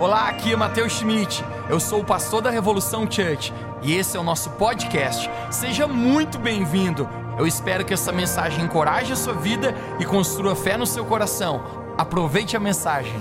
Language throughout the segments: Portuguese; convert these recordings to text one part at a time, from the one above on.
Olá, aqui é Matheus Schmidt. Eu sou o pastor da Revolução Church e esse é o nosso podcast. Seja muito bem-vindo. Eu espero que essa mensagem encoraje a sua vida e construa fé no seu coração. Aproveite a mensagem.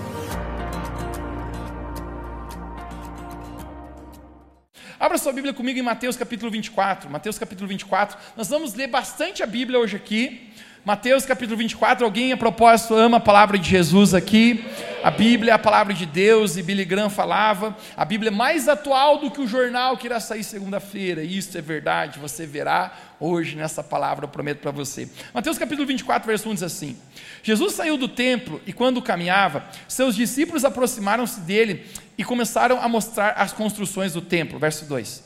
Abra sua Bíblia comigo em Mateus capítulo 24. Mateus capítulo 24. Nós vamos ler bastante a Bíblia hoje aqui. Mateus capítulo 24, alguém a propósito ama a palavra de Jesus aqui? A Bíblia é a palavra de Deus e Billy Graham falava, a Bíblia é mais atual do que o jornal que irá sair segunda-feira, isso é verdade, você verá hoje nessa palavra, eu prometo para você. Mateus capítulo 24, verso 1 diz assim: Jesus saiu do templo e quando caminhava, seus discípulos aproximaram-se dele e começaram a mostrar as construções do templo. Verso 2: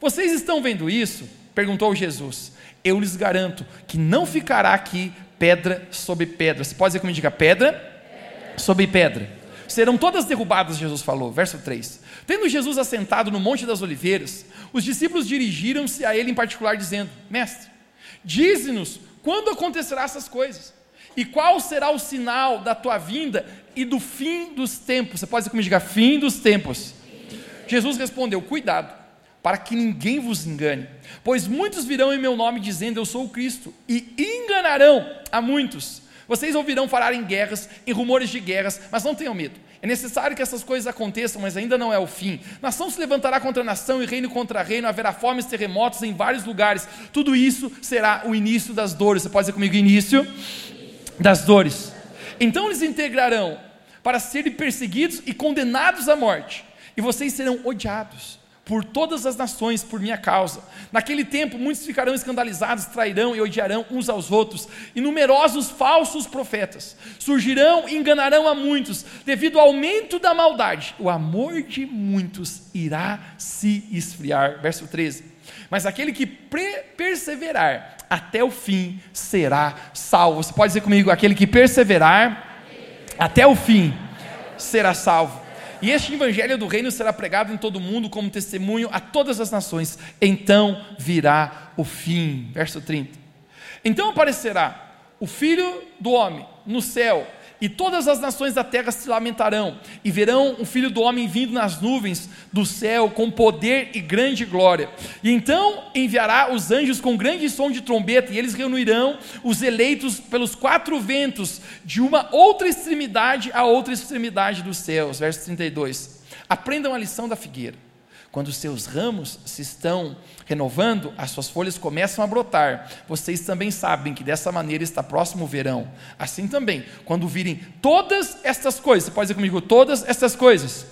Vocês estão vendo isso? perguntou Jesus eu lhes garanto que não ficará aqui pedra sobre pedra. Você pode dizer comigo, diga pedra, sobre pedra. Serão todas derrubadas, Jesus falou. Verso 3. Tendo Jesus assentado no Monte das Oliveiras, os discípulos dirigiram-se a ele em particular, dizendo: Mestre, dize-nos quando acontecerá essas coisas, e qual será o sinal da tua vinda e do fim dos tempos. Você pode dizer comigo, diga fim dos tempos. Jesus respondeu: Cuidado para que ninguém vos engane. Pois muitos virão em meu nome dizendo eu sou o Cristo, e enganarão a muitos. Vocês ouvirão falar em guerras, em rumores de guerras, mas não tenham medo. É necessário que essas coisas aconteçam, mas ainda não é o fim. Nação se levantará contra nação e reino contra reino, haverá fomes e terremotos em vários lugares. Tudo isso será o início das dores. Você pode dizer comigo, início das dores. Então eles integrarão para serem perseguidos e condenados à morte, e vocês serão odiados por todas as nações por minha causa. Naquele tempo, muitos ficarão escandalizados, trairão e odiarão uns aos outros, e numerosos falsos profetas surgirão e enganarão a muitos, devido ao aumento da maldade. O amor de muitos irá se esfriar. Verso 13. Mas aquele que perseverar até o fim será salvo. Você pode dizer comigo: aquele que perseverar até o fim será salvo. E este evangelho do reino será pregado em todo o mundo como testemunho a todas as nações. Então virá o fim. Verso 30. Então aparecerá o filho do homem no céu e todas as nações da terra se lamentarão, e verão o filho do homem vindo nas nuvens do céu com poder e grande glória. E então enviará os anjos com grande som de trombeta, e eles reunirão os eleitos pelos quatro ventos, de uma outra extremidade a outra extremidade dos céus. Verso 32. Aprendam a lição da figueira. Quando os seus ramos se estão renovando, as suas folhas começam a brotar. Vocês também sabem que dessa maneira está próximo o verão. Assim também, quando virem todas estas coisas, você pode dizer comigo, todas estas coisas,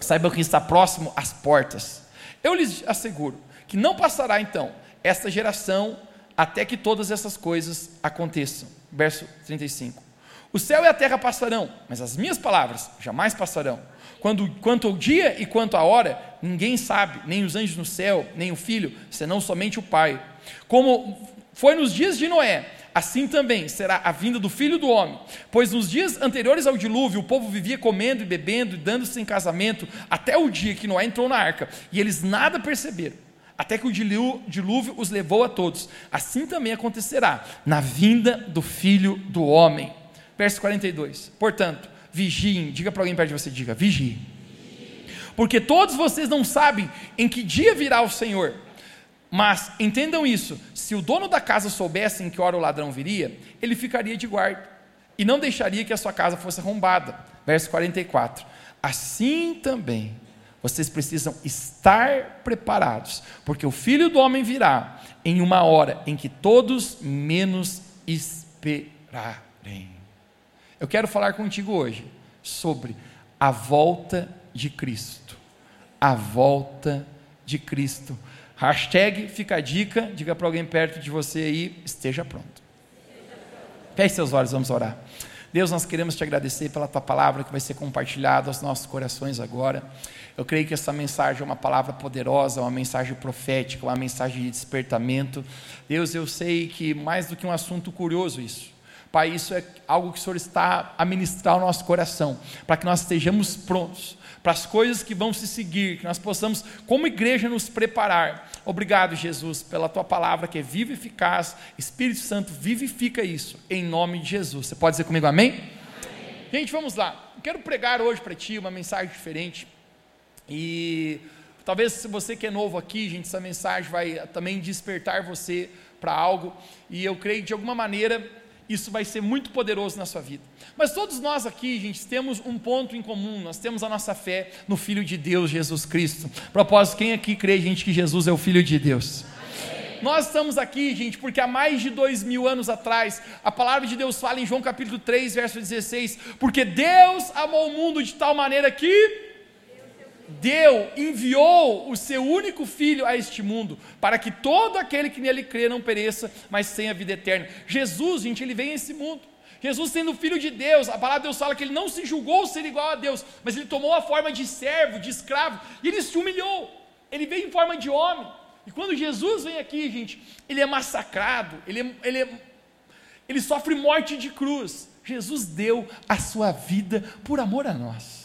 saibam que está próximo às portas. Eu lhes asseguro que não passará então esta geração até que todas essas coisas aconteçam. Verso 35. O céu e a terra passarão, mas as minhas palavras jamais passarão. Quando, quanto ao dia e quanto à hora, ninguém sabe, nem os anjos no céu, nem o filho, senão somente o Pai. Como foi nos dias de Noé, assim também será a vinda do filho do homem. Pois nos dias anteriores ao dilúvio, o povo vivia comendo e bebendo e dando-se em casamento, até o dia que Noé entrou na arca, e eles nada perceberam. Até que o dilúvio os levou a todos. Assim também acontecerá na vinda do filho do homem. Verso 42. Portanto, vigiem. Diga para alguém perto de você, diga, vigie. Porque todos vocês não sabem em que dia virá o Senhor. Mas entendam isso: se o dono da casa soubesse em que hora o ladrão viria, ele ficaria de guarda e não deixaria que a sua casa fosse arrombada. Verso 44. Assim também vocês precisam estar preparados, porque o filho do homem virá em uma hora em que todos menos esperarem. Eu quero falar contigo hoje sobre a volta de Cristo. A volta de Cristo. Hashtag fica a dica, diga para alguém perto de você aí, esteja pronto. Feche seus olhos, vamos orar. Deus, nós queremos te agradecer pela tua palavra que vai ser compartilhada aos nossos corações agora. Eu creio que essa mensagem é uma palavra poderosa, uma mensagem profética, uma mensagem de despertamento. Deus, eu sei que mais do que um assunto curioso isso. Pai, isso é algo que o Senhor está a ministrar ao nosso coração, para que nós estejamos prontos para as coisas que vão se seguir, que nós possamos, como igreja, nos preparar. Obrigado, Jesus, pela tua palavra que é viva e eficaz. Espírito Santo, vivifica isso, em nome de Jesus. Você pode dizer comigo amém? amém. Gente, vamos lá. quero pregar hoje para ti uma mensagem diferente. E talvez se você que é novo aqui, gente, essa mensagem vai também despertar você para algo. E eu creio que de alguma maneira isso vai ser muito poderoso na sua vida. Mas todos nós aqui, gente, temos um ponto em comum, nós temos a nossa fé no Filho de Deus, Jesus Cristo. Propósito, quem aqui crê, gente, que Jesus é o Filho de Deus? Nós estamos aqui, gente, porque há mais de dois mil anos atrás, a palavra de Deus fala em João capítulo 3, verso 16: Porque Deus amou o mundo de tal maneira que deu, enviou o seu único filho a este mundo, para que todo aquele que nele crê não pereça, mas tenha vida eterna. Jesus, gente, ele vem a esse mundo. Jesus sendo filho de Deus, a palavra de Deus fala que ele não se julgou ser igual a Deus, mas ele tomou a forma de servo, de escravo, e ele se humilhou. Ele veio em forma de homem. E quando Jesus vem aqui, gente, ele é massacrado, ele, é, ele, é, ele sofre morte de cruz. Jesus deu a sua vida por amor a nós.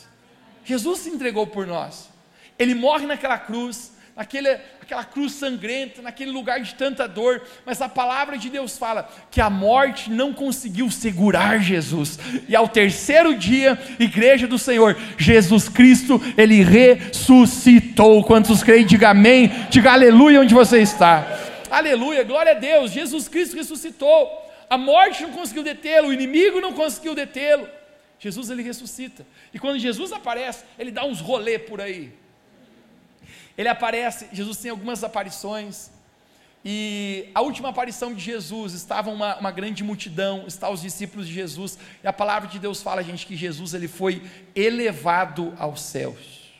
Jesus se entregou por nós. Ele morre naquela cruz, naquele, aquela cruz sangrenta, naquele lugar de tanta dor, mas a palavra de Deus fala que a morte não conseguiu segurar Jesus, e ao terceiro dia, igreja do Senhor, Jesus Cristo, ele ressuscitou. Quantos creem, diga amém, diga aleluia onde você está. Aleluia, glória a Deus, Jesus Cristo ressuscitou. A morte não conseguiu detê-lo, o inimigo não conseguiu detê-lo. Jesus ele ressuscita. E quando Jesus aparece, ele dá uns rolê por aí. Ele aparece, Jesus tem algumas aparições, e a última aparição de Jesus estava uma, uma grande multidão, estavam os discípulos de Jesus, e a palavra de Deus fala, gente, que Jesus ele foi elevado aos céus.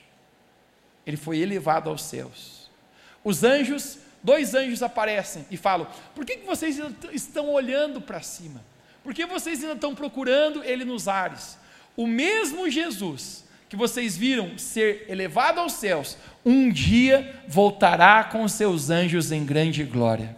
Ele foi elevado aos céus. Os anjos, dois anjos aparecem e falam: Por que, que vocês estão olhando para cima? Por que vocês ainda estão procurando ele nos ares? O mesmo Jesus que vocês viram ser elevado aos céus, um dia voltará com seus anjos em grande glória.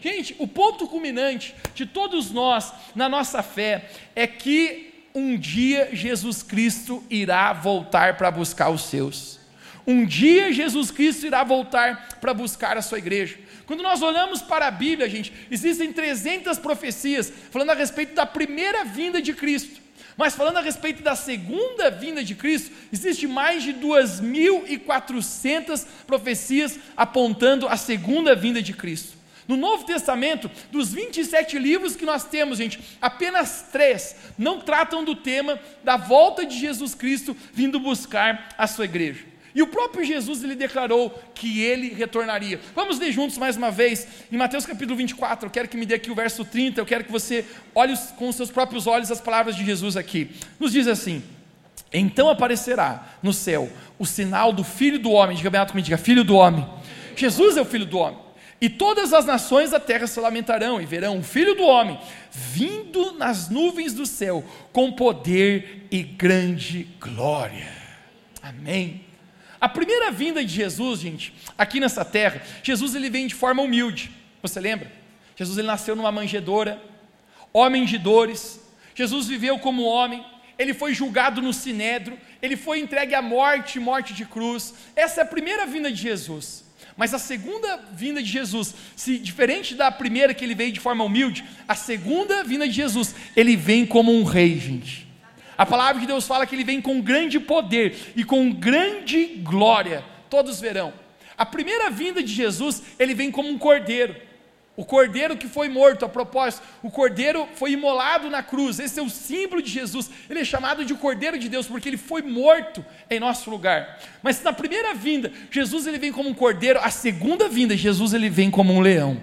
Gente, o ponto culminante de todos nós na nossa fé é que um dia Jesus Cristo irá voltar para buscar os seus. Um dia Jesus Cristo irá voltar para buscar a sua igreja. Quando nós olhamos para a Bíblia, gente, existem 300 profecias falando a respeito da primeira vinda de Cristo. Mas falando a respeito da segunda vinda de Cristo, existe mais de 2.400 profecias apontando a segunda vinda de Cristo. No Novo Testamento, dos 27 livros que nós temos, gente, apenas três não tratam do tema da volta de Jesus Cristo vindo buscar a sua igreja. E o próprio Jesus ele declarou que ele retornaria. Vamos ler juntos mais uma vez, em Mateus capítulo 24. Eu quero que me dê aqui o verso 30. Eu quero que você olhe com os seus próprios olhos as palavras de Jesus aqui. Nos diz assim: Então aparecerá no céu o sinal do Filho do Homem. Diga bem alto comigo, diga Filho do Homem. Jesus é o Filho do Homem. E todas as nações da terra se lamentarão e verão o Filho do Homem vindo nas nuvens do céu com poder e grande glória. Amém. A primeira vinda de Jesus, gente, aqui nessa terra, Jesus ele vem de forma humilde. Você lembra? Jesus ele nasceu numa manjedoura, homem de dores. Jesus viveu como homem, ele foi julgado no sinédrio, ele foi entregue à morte, morte de cruz. Essa é a primeira vinda de Jesus. Mas a segunda vinda de Jesus, se diferente da primeira que ele veio de forma humilde, a segunda vinda de Jesus, ele vem como um rei, gente. A palavra de Deus fala que ele vem com grande poder e com grande glória. Todos verão. A primeira vinda de Jesus, ele vem como um cordeiro. O cordeiro que foi morto, a propósito, o cordeiro foi imolado na cruz. Esse é o símbolo de Jesus. Ele é chamado de cordeiro de Deus porque ele foi morto em nosso lugar. Mas na primeira vinda, Jesus ele vem como um cordeiro. A segunda vinda, Jesus ele vem como um leão.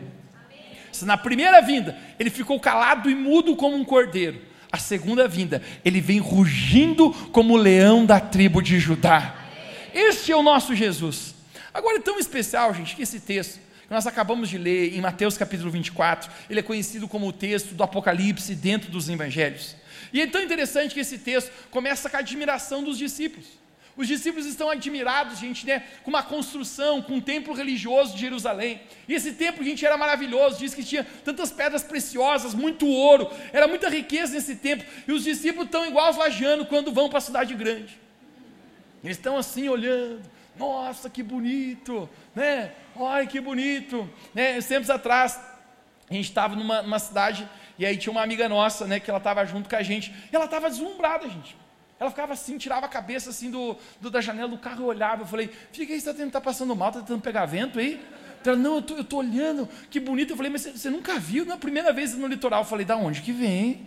Se na primeira vinda ele ficou calado e mudo como um cordeiro, a segunda vinda, ele vem rugindo como o leão da tribo de Judá. Este é o nosso Jesus. Agora é tão especial, gente, que esse texto que nós acabamos de ler em Mateus capítulo 24, ele é conhecido como o texto do Apocalipse dentro dos evangelhos. E é tão interessante que esse texto começa com a admiração dos discípulos. Os discípulos estão admirados, gente, né, com uma construção, com um templo religioso de Jerusalém. E esse templo, gente, era maravilhoso. Diz que tinha tantas pedras preciosas, muito ouro, era muita riqueza nesse templo. E os discípulos estão igual aos lajanos quando vão para a cidade grande. Eles estão assim olhando. Nossa, que bonito, né? Ai, que bonito. Né? Tempos atrás, a gente estava numa, numa cidade e aí tinha uma amiga nossa, né, que ela estava junto com a gente. E ela estava deslumbrada, gente. Ela ficava assim, tirava a cabeça assim do, do da janela do carro e olhava. Eu falei, fica aí, você está tá passando mal, está tentando pegar vento aí? Ela, não, eu tô, eu tô olhando, que bonito. Eu falei, mas você, nunca viu? Na primeira vez no litoral. Eu falei, da onde que vem?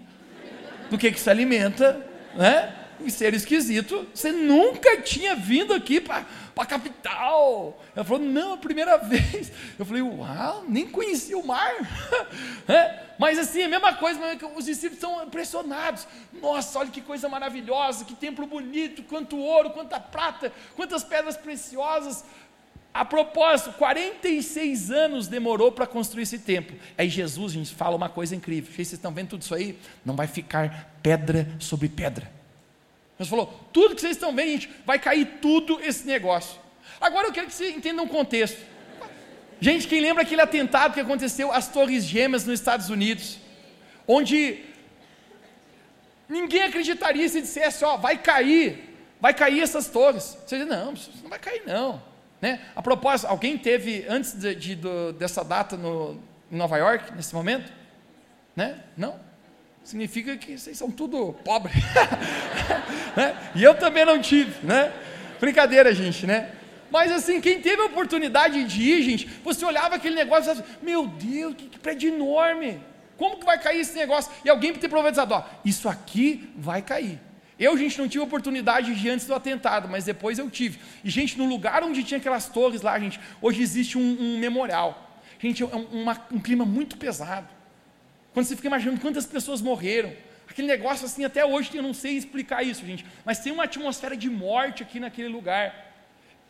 Do que que se alimenta? Né? Um ser esquisito. Você nunca tinha vindo aqui para a capital. Ela falou, não, a primeira vez. Eu falei, uau, nem conhecia o mar. é? Mas assim, a mesma coisa, os discípulos estão impressionados. Nossa, olha que coisa maravilhosa, que templo bonito, quanto ouro, quanta prata, quantas pedras preciosas. A propósito, 46 anos demorou para construir esse templo. Aí Jesus, gente, fala uma coisa incrível. Vocês estão vendo tudo isso aí? Não vai ficar pedra sobre pedra. Jesus falou: tudo que vocês estão vendo, gente, vai cair tudo esse negócio. Agora eu quero que vocês entendam o contexto. Gente, quem lembra aquele atentado que aconteceu às Torres Gêmeas nos Estados Unidos? Onde ninguém acreditaria se dissesse, ó, vai cair, vai cair essas torres. Você diz, não, não vai cair não. Né? A propósito, alguém teve antes de, de, do, dessa data no, em Nova York, nesse momento? Né? Não? Significa que vocês são tudo pobres. né? E eu também não tive, né? Brincadeira, gente, né? Mas assim, quem teve a oportunidade de ir, gente, você olhava aquele negócio e falava, meu Deus, que, que prédio enorme. Como que vai cair esse negócio? E alguém ter profetizado, ó, isso aqui vai cair. Eu, gente, não tive oportunidade de ir antes do atentado, mas depois eu tive. E, gente, no lugar onde tinha aquelas torres lá, gente, hoje existe um, um memorial. Gente, é um, uma, um clima muito pesado. Quando você fica imaginando quantas pessoas morreram, aquele negócio assim, até hoje eu não sei explicar isso, gente, mas tem uma atmosfera de morte aqui naquele lugar.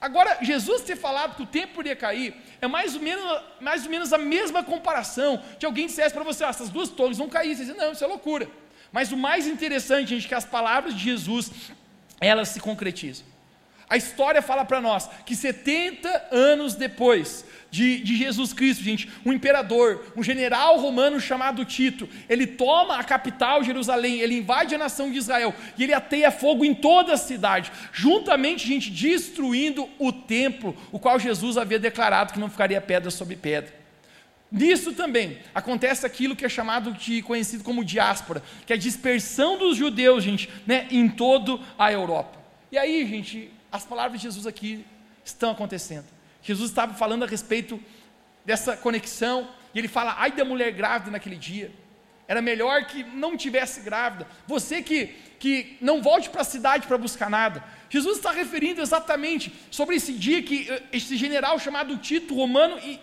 Agora, Jesus ter falado que o tempo iria cair é mais ou menos, mais ou menos a mesma comparação de alguém dissesse para você, ah, essas duas torres vão cair. Você diz, não, isso é loucura. Mas o mais interessante, gente, é que as palavras de Jesus, elas se concretizam. A história fala para nós que 70 anos depois de, de, Jesus Cristo, gente, um imperador, um general romano chamado Tito, ele toma a capital Jerusalém, ele invade a nação de Israel e ele ateia fogo em toda a cidade, juntamente, gente, destruindo o templo, o qual Jesus havia declarado que não ficaria pedra sobre pedra. Nisso também acontece aquilo que é chamado de conhecido como diáspora, que é a dispersão dos judeus, gente, né, em toda a Europa. E aí, gente, as palavras de Jesus aqui estão acontecendo. Jesus estava falando a respeito dessa conexão, e ele fala: ai da mulher grávida naquele dia. Era melhor que não tivesse grávida. Você que, que não volte para a cidade para buscar nada. Jesus está referindo exatamente sobre esse dia que eh, esse general chamado Tito romano e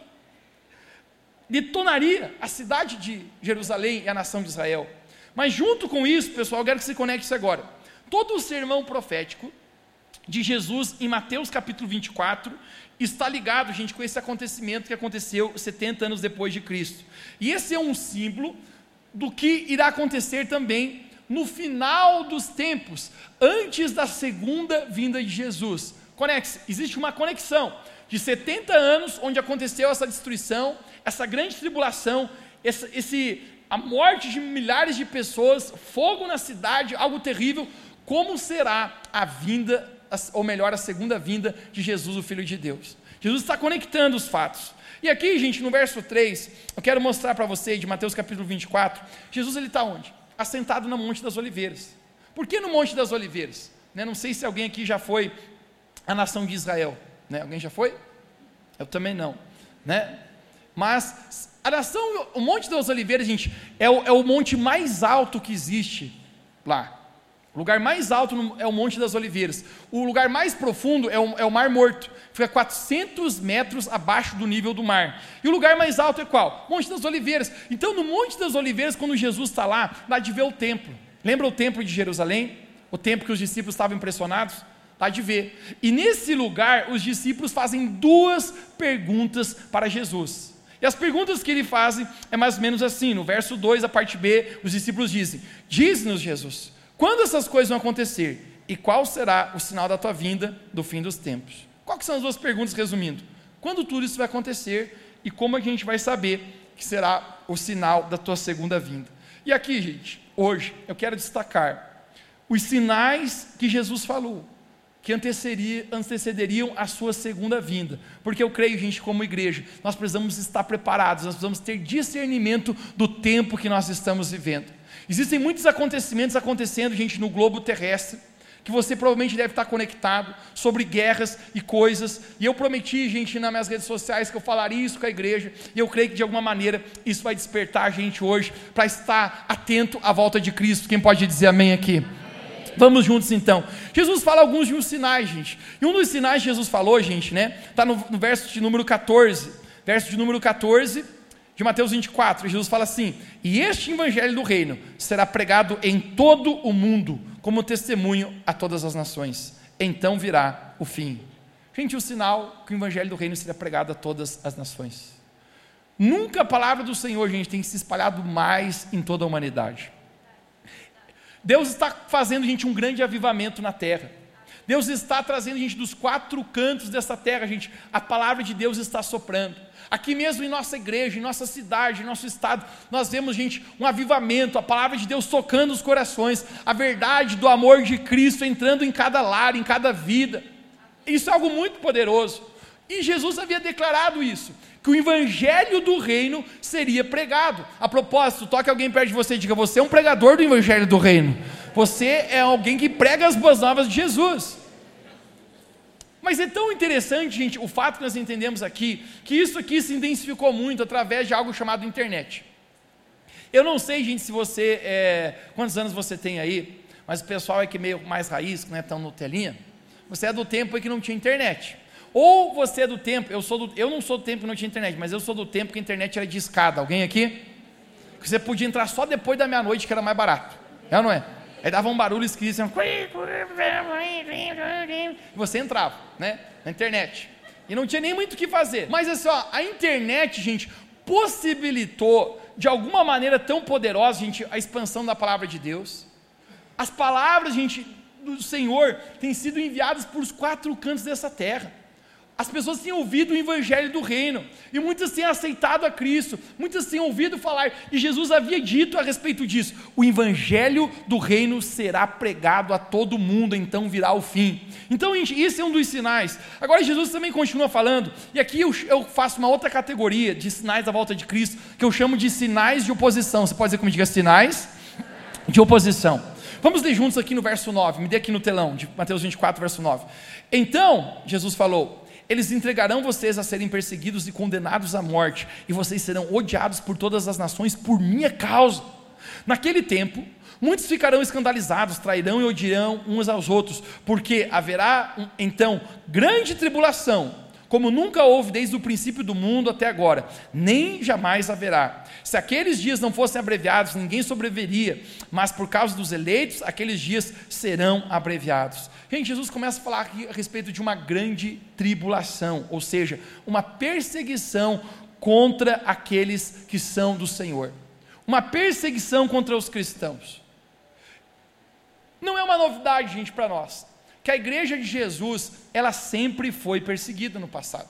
detonaria a cidade de Jerusalém e a nação de Israel. Mas junto com isso, pessoal, eu quero que você conecte agora. Todo o sermão profético de Jesus em Mateus capítulo 24 está ligado, gente, com esse acontecimento que aconteceu 70 anos depois de Cristo. E esse é um símbolo do que irá acontecer também no final dos tempos, antes da segunda vinda de Jesus. Conexe, existe uma conexão de 70 anos onde aconteceu essa destruição, essa grande tribulação, esse, esse a morte de milhares de pessoas, fogo na cidade, algo terrível. Como será a vinda ou melhor, a segunda vinda de Jesus, o Filho de Deus. Jesus está conectando os fatos. E aqui, gente, no verso 3, eu quero mostrar para você, de Mateus capítulo 24, Jesus ele está onde? Assentado no Monte das Oliveiras. Por que no Monte das Oliveiras? Né? Não sei se alguém aqui já foi à nação de Israel. Né? Alguém já foi? Eu também não. Né? Mas a nação, o Monte das Oliveiras, gente, é o, é o monte mais alto que existe lá. O lugar mais alto é o Monte das Oliveiras. O lugar mais profundo é o, é o Mar Morto. Fica 400 metros abaixo do nível do mar. E o lugar mais alto é qual? Monte das Oliveiras. Então, no Monte das Oliveiras, quando Jesus está lá, dá de ver o templo. Lembra o templo de Jerusalém? O templo que os discípulos estavam impressionados? Dá de ver. E nesse lugar, os discípulos fazem duas perguntas para Jesus. E as perguntas que ele fazem é mais ou menos assim. No verso 2, a parte B, os discípulos dizem: Diz-nos, Jesus quando essas coisas vão acontecer? E qual será o sinal da tua vinda do fim dos tempos? Quais são as duas perguntas resumindo? Quando tudo isso vai acontecer e como a gente vai saber que será o sinal da tua segunda vinda? E aqui, gente, hoje eu quero destacar os sinais que Jesus falou, que antecederiam a sua segunda vinda. Porque eu creio, gente, como igreja, nós precisamos estar preparados, nós precisamos ter discernimento do tempo que nós estamos vivendo. Existem muitos acontecimentos acontecendo, gente, no globo terrestre, que você provavelmente deve estar conectado sobre guerras e coisas. E eu prometi, gente, nas minhas redes sociais que eu falaria isso com a igreja. E eu creio que de alguma maneira isso vai despertar a gente hoje para estar atento à volta de Cristo. Quem pode dizer amém aqui? Vamos juntos então. Jesus fala alguns de uns sinais, gente. E um dos sinais que Jesus falou, gente, né? Está no, no verso de número 14. Verso de número 14 de Mateus 24. Jesus fala assim: E este evangelho do reino será pregado em todo o mundo como testemunho a todas as nações. Então virá o fim. Gente, o sinal que o evangelho do reino será pregado a todas as nações. Nunca a palavra do Senhor, gente, tem se espalhado mais em toda a humanidade. Deus está fazendo, gente, um grande avivamento na terra. Deus está trazendo, gente, dos quatro cantos dessa terra, gente, a palavra de Deus está soprando. Aqui mesmo em nossa igreja, em nossa cidade, em nosso estado, nós vemos, gente, um avivamento, a palavra de Deus tocando os corações, a verdade do amor de Cristo entrando em cada lar, em cada vida. Isso é algo muito poderoso. E Jesus havia declarado isso, que o evangelho do reino seria pregado. A propósito, toque alguém perto de você e diga: Você é um pregador do evangelho do reino. Você é alguém que prega as boas novas de Jesus. Mas é tão interessante, gente, o fato que nós entendemos aqui, que isso aqui se intensificou muito através de algo chamado internet. Eu não sei, gente, se você. É, quantos anos você tem aí, mas o pessoal é que meio mais raiz, que não é tão no telinha. Você é do tempo em que não tinha internet. Ou você é do tempo, eu, sou do, eu não sou do tempo que não tinha internet, mas eu sou do tempo que a internet era de escada. Alguém aqui? Que você podia entrar só depois da meia-noite, que era mais barato. É ou não é? Aí dava um barulho esquisito, assim, e você entrava, né, na internet. E não tinha nem muito o que fazer. Mas assim, ó, a internet, gente, possibilitou de alguma maneira tão poderosa, gente, a expansão da palavra de Deus. As palavras, gente, do Senhor têm sido enviadas por os quatro cantos dessa terra. As pessoas têm ouvido o evangelho do reino, e muitas têm aceitado a Cristo, muitas têm ouvido falar, e Jesus havia dito a respeito disso: o evangelho do reino será pregado a todo mundo, então virá o fim. Então, isso é um dos sinais. Agora, Jesus também continua falando, e aqui eu, eu faço uma outra categoria de sinais da volta de Cristo, que eu chamo de sinais de oposição. Você pode dizer como diga sinais de oposição. Vamos ler juntos aqui no verso 9, me dê aqui no telão, de Mateus 24, verso 9. Então, Jesus falou eles entregarão vocês a serem perseguidos e condenados à morte, e vocês serão odiados por todas as nações por minha causa. Naquele tempo, muitos ficarão escandalizados, trairão e odiarão uns aos outros, porque haverá então grande tribulação como nunca houve desde o princípio do mundo até agora, nem jamais haverá. Se aqueles dias não fossem abreviados, ninguém sobreviveria, mas por causa dos eleitos, aqueles dias serão abreviados. Gente, Jesus começa a falar aqui a respeito de uma grande tribulação, ou seja, uma perseguição contra aqueles que são do Senhor. Uma perseguição contra os cristãos. Não é uma novidade, gente, para nós que a igreja de Jesus, ela sempre foi perseguida no passado.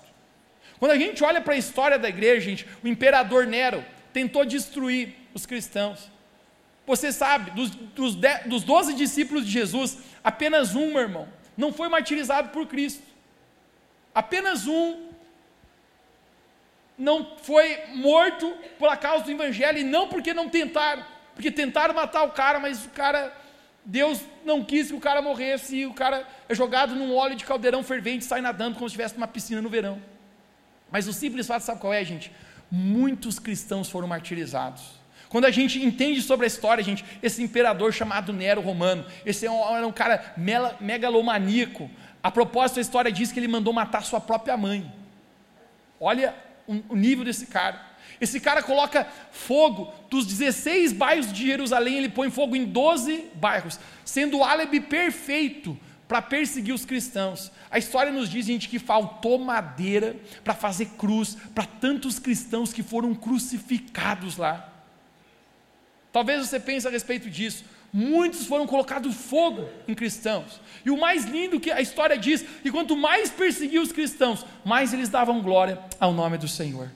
Quando a gente olha para a história da igreja, gente, o imperador Nero tentou destruir os cristãos. Você sabe, dos, dos, de, dos 12 discípulos de Jesus, apenas um, meu irmão, não foi martirizado por Cristo. Apenas um não foi morto por causa do evangelho, e não porque não tentaram, porque tentaram matar o cara, mas o cara Deus não quis que o cara morresse e o cara é jogado num óleo de caldeirão fervente sai nadando como se estivesse numa piscina no verão. Mas o simples fato, sabe qual é, gente? Muitos cristãos foram martirizados. Quando a gente entende sobre a história, gente, esse imperador chamado Nero Romano, esse era um, era um cara megalomaníaco. A propósito, a história diz que ele mandou matar sua própria mãe. Olha o nível desse cara. Esse cara coloca fogo dos 16 bairros de Jerusalém, ele põe fogo em 12 bairros, sendo o álibi perfeito para perseguir os cristãos. A história nos diz, gente, que faltou madeira para fazer cruz para tantos cristãos que foram crucificados lá. Talvez você pense a respeito disso. Muitos foram colocados fogo em cristãos. E o mais lindo que a história diz, que quanto mais perseguiam os cristãos, mais eles davam glória ao nome do Senhor.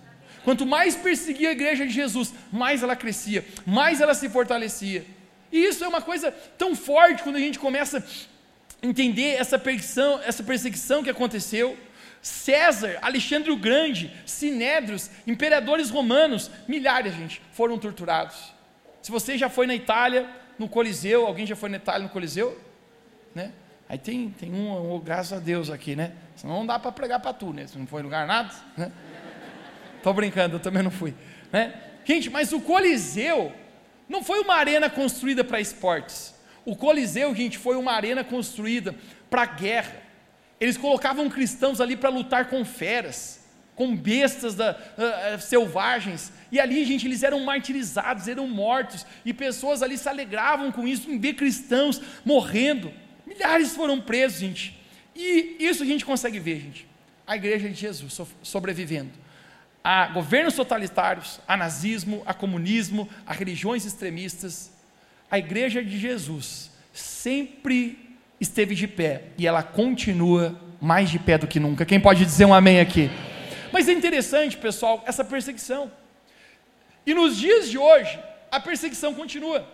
Quanto mais perseguia a igreja de Jesus, mais ela crescia, mais ela se fortalecia. E isso é uma coisa tão forte quando a gente começa a entender essa perseguição, essa perseguição que aconteceu. César, Alexandre o Grande, Sinédrios, imperadores romanos, milhares, gente, foram torturados. Se você já foi na Itália, no Coliseu, alguém já foi na Itália no Coliseu? Né? Aí tem, tem um, um, graças a Deus aqui, né? Senão não dá para pregar para tu, né? Se não foi lugar nada, né? Tô brincando, eu também não fui, né? Gente, mas o Coliseu não foi uma arena construída para esportes. O Coliseu, gente, foi uma arena construída para guerra. Eles colocavam cristãos ali para lutar com feras com bestas da, uh, uh, selvagens, e ali, gente, eles eram martirizados, eram mortos, e pessoas ali se alegravam com isso, em ver cristãos morrendo. Milhares foram presos, gente. E isso a gente consegue ver, gente. A igreja de Jesus so, sobrevivendo a governos totalitários, a nazismo, a comunismo, a religiões extremistas. A igreja de Jesus sempre esteve de pé e ela continua mais de pé do que nunca. Quem pode dizer um amém aqui? Mas é interessante, pessoal, essa perseguição. E nos dias de hoje, a perseguição continua.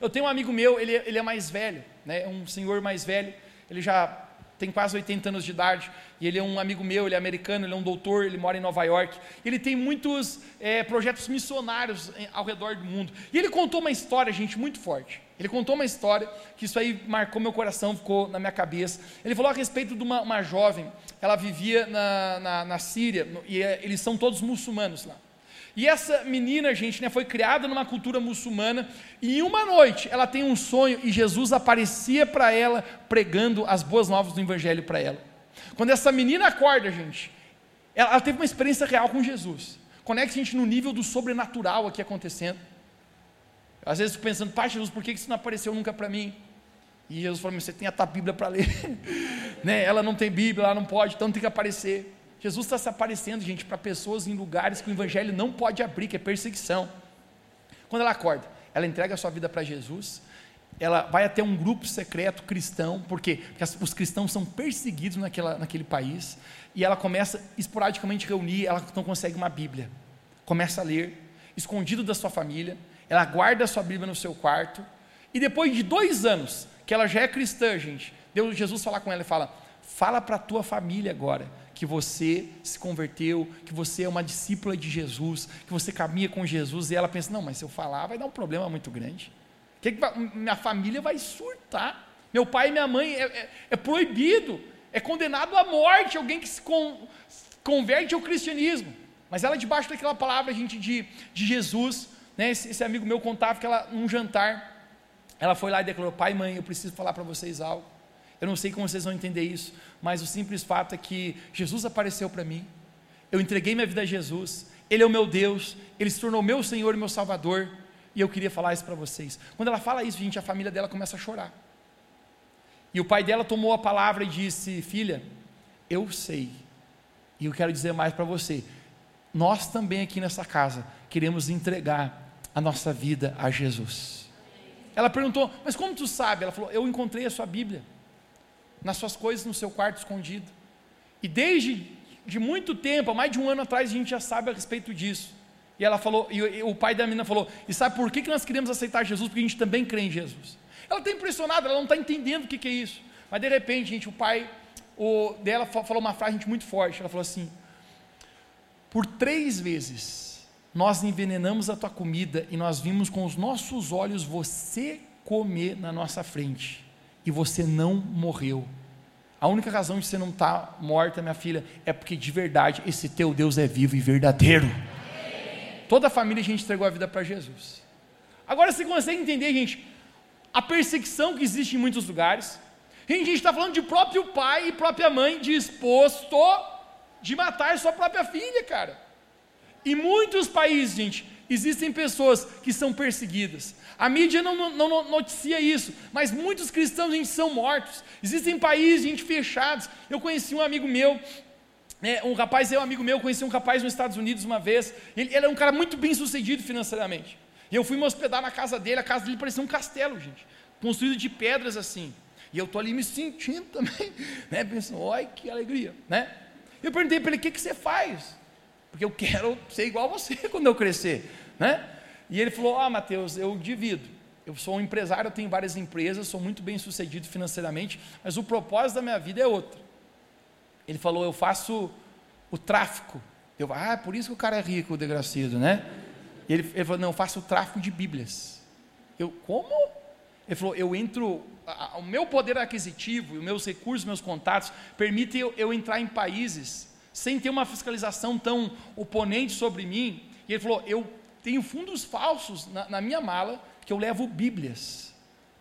Eu tenho um amigo meu, ele, ele é mais velho, né, um senhor mais velho, ele já tem quase 80 anos de idade, e ele é um amigo meu, ele é americano, ele é um doutor, ele mora em Nova York, ele tem muitos é, projetos missionários ao redor do mundo. E ele contou uma história, gente, muito forte. Ele contou uma história que isso aí marcou meu coração, ficou na minha cabeça. Ele falou a respeito de uma, uma jovem, ela vivia na, na, na Síria, e é, eles são todos muçulmanos lá. E essa menina, gente, né, foi criada numa cultura muçulmana, e em uma noite ela tem um sonho e Jesus aparecia para ela pregando as boas novas do Evangelho para ela. Quando essa menina acorda, gente, ela, ela teve uma experiência real com Jesus. Conecta a gente no nível do sobrenatural aqui acontecendo. Às vezes fico pensando, Pai Jesus, por que isso não apareceu nunca para mim? E Jesus falou, você tem a tua Bíblia para ler. né? Ela não tem Bíblia, ela não pode, então tem que aparecer. Jesus está se aparecendo, gente, para pessoas em lugares que o Evangelho não pode abrir, que é perseguição. Quando ela acorda, ela entrega a sua vida para Jesus, ela vai até um grupo secreto cristão, porque, porque os cristãos são perseguidos naquela, naquele país, e ela começa esporadicamente reunir, ela não consegue uma Bíblia, começa a ler, escondido da sua família, ela guarda a sua Bíblia no seu quarto, e depois de dois anos, que ela já é cristã, gente, Deus, Jesus fala com ela e fala: fala para a tua família agora que você se converteu, que você é uma discípula de Jesus, que você caminha com Jesus, e ela pensa: não, mas se eu falar vai dar um problema muito grande. Que, que minha família vai surtar. Meu pai e minha mãe é, é, é proibido, é condenado à morte alguém que se con, converte ao cristianismo. Mas ela, debaixo daquela palavra, gente, de, de Jesus, né, esse, esse amigo meu contava que ela, num jantar, ela foi lá e declarou: Pai mãe, eu preciso falar para vocês algo. Eu não sei como vocês vão entender isso, mas o simples fato é que Jesus apareceu para mim. Eu entreguei minha vida a Jesus. Ele é o meu Deus. Ele se tornou meu Senhor e meu Salvador. E eu queria falar isso para vocês. Quando ela fala isso, gente, a família dela começa a chorar. E o pai dela tomou a palavra e disse: Filha, eu sei. E eu quero dizer mais para você. Nós também aqui nessa casa queremos entregar a nossa vida a Jesus. Ela perguntou: Mas como tu sabe? Ela falou: Eu encontrei a sua Bíblia nas suas coisas no seu quarto escondido. E desde de muito tempo, há mais de um ano atrás, a gente já sabe a respeito disso. E ela falou, e o pai da menina falou: E sabe por que, que nós queremos aceitar Jesus? Porque a gente também crê em Jesus. Ela está impressionada, ela não está entendendo o que, que, é isso. Mas de repente, gente, o pai o, dela falou uma frase gente, muito forte. Ela falou assim: Por três vezes nós envenenamos a tua comida e nós vimos com os nossos olhos você comer na nossa frente e você não morreu. A única razão de você não estar tá morta, minha filha, é porque de verdade esse teu Deus é vivo e verdadeiro. Toda a família a gente entregou a vida para Jesus. Agora você consegue entender, gente, a perseguição que existe em muitos lugares. a gente está falando de próprio pai e própria mãe disposto de matar sua própria filha, cara. Em muitos países, gente, existem pessoas que são perseguidas. A mídia não, não, não, noticia isso, mas muitos cristãos, gente, são mortos. Existem países, gente, fechados. Eu conheci um amigo meu é, um rapaz, eu, um amigo meu, conheci um rapaz nos Estados Unidos uma vez. Ele, ele era um cara muito bem sucedido financeiramente. E eu fui me hospedar na casa dele, a casa dele parecia um castelo, gente, construído de pedras assim. E eu estou ali me sentindo também, né? Pensando, olha que alegria, né? Eu perguntei para ele: o que, que você faz? Porque eu quero ser igual a você quando eu crescer, né? E ele falou: Ah, Mateus, eu divido. Eu sou um empresário, eu tenho várias empresas, sou muito bem sucedido financeiramente, mas o propósito da minha vida é outro. Ele falou: Eu faço o tráfico. Eu, ah, por isso que o cara é rico, o desgraciado, né? Ele, ele falou: Não, eu faço o tráfico de Bíblias. Eu, como? Ele falou: eu entro, o meu poder aquisitivo, os meus recursos, meus contatos, permitem eu, eu entrar em países sem ter uma fiscalização tão oponente sobre mim. E ele falou: eu tenho fundos falsos na, na minha mala que eu levo Bíblias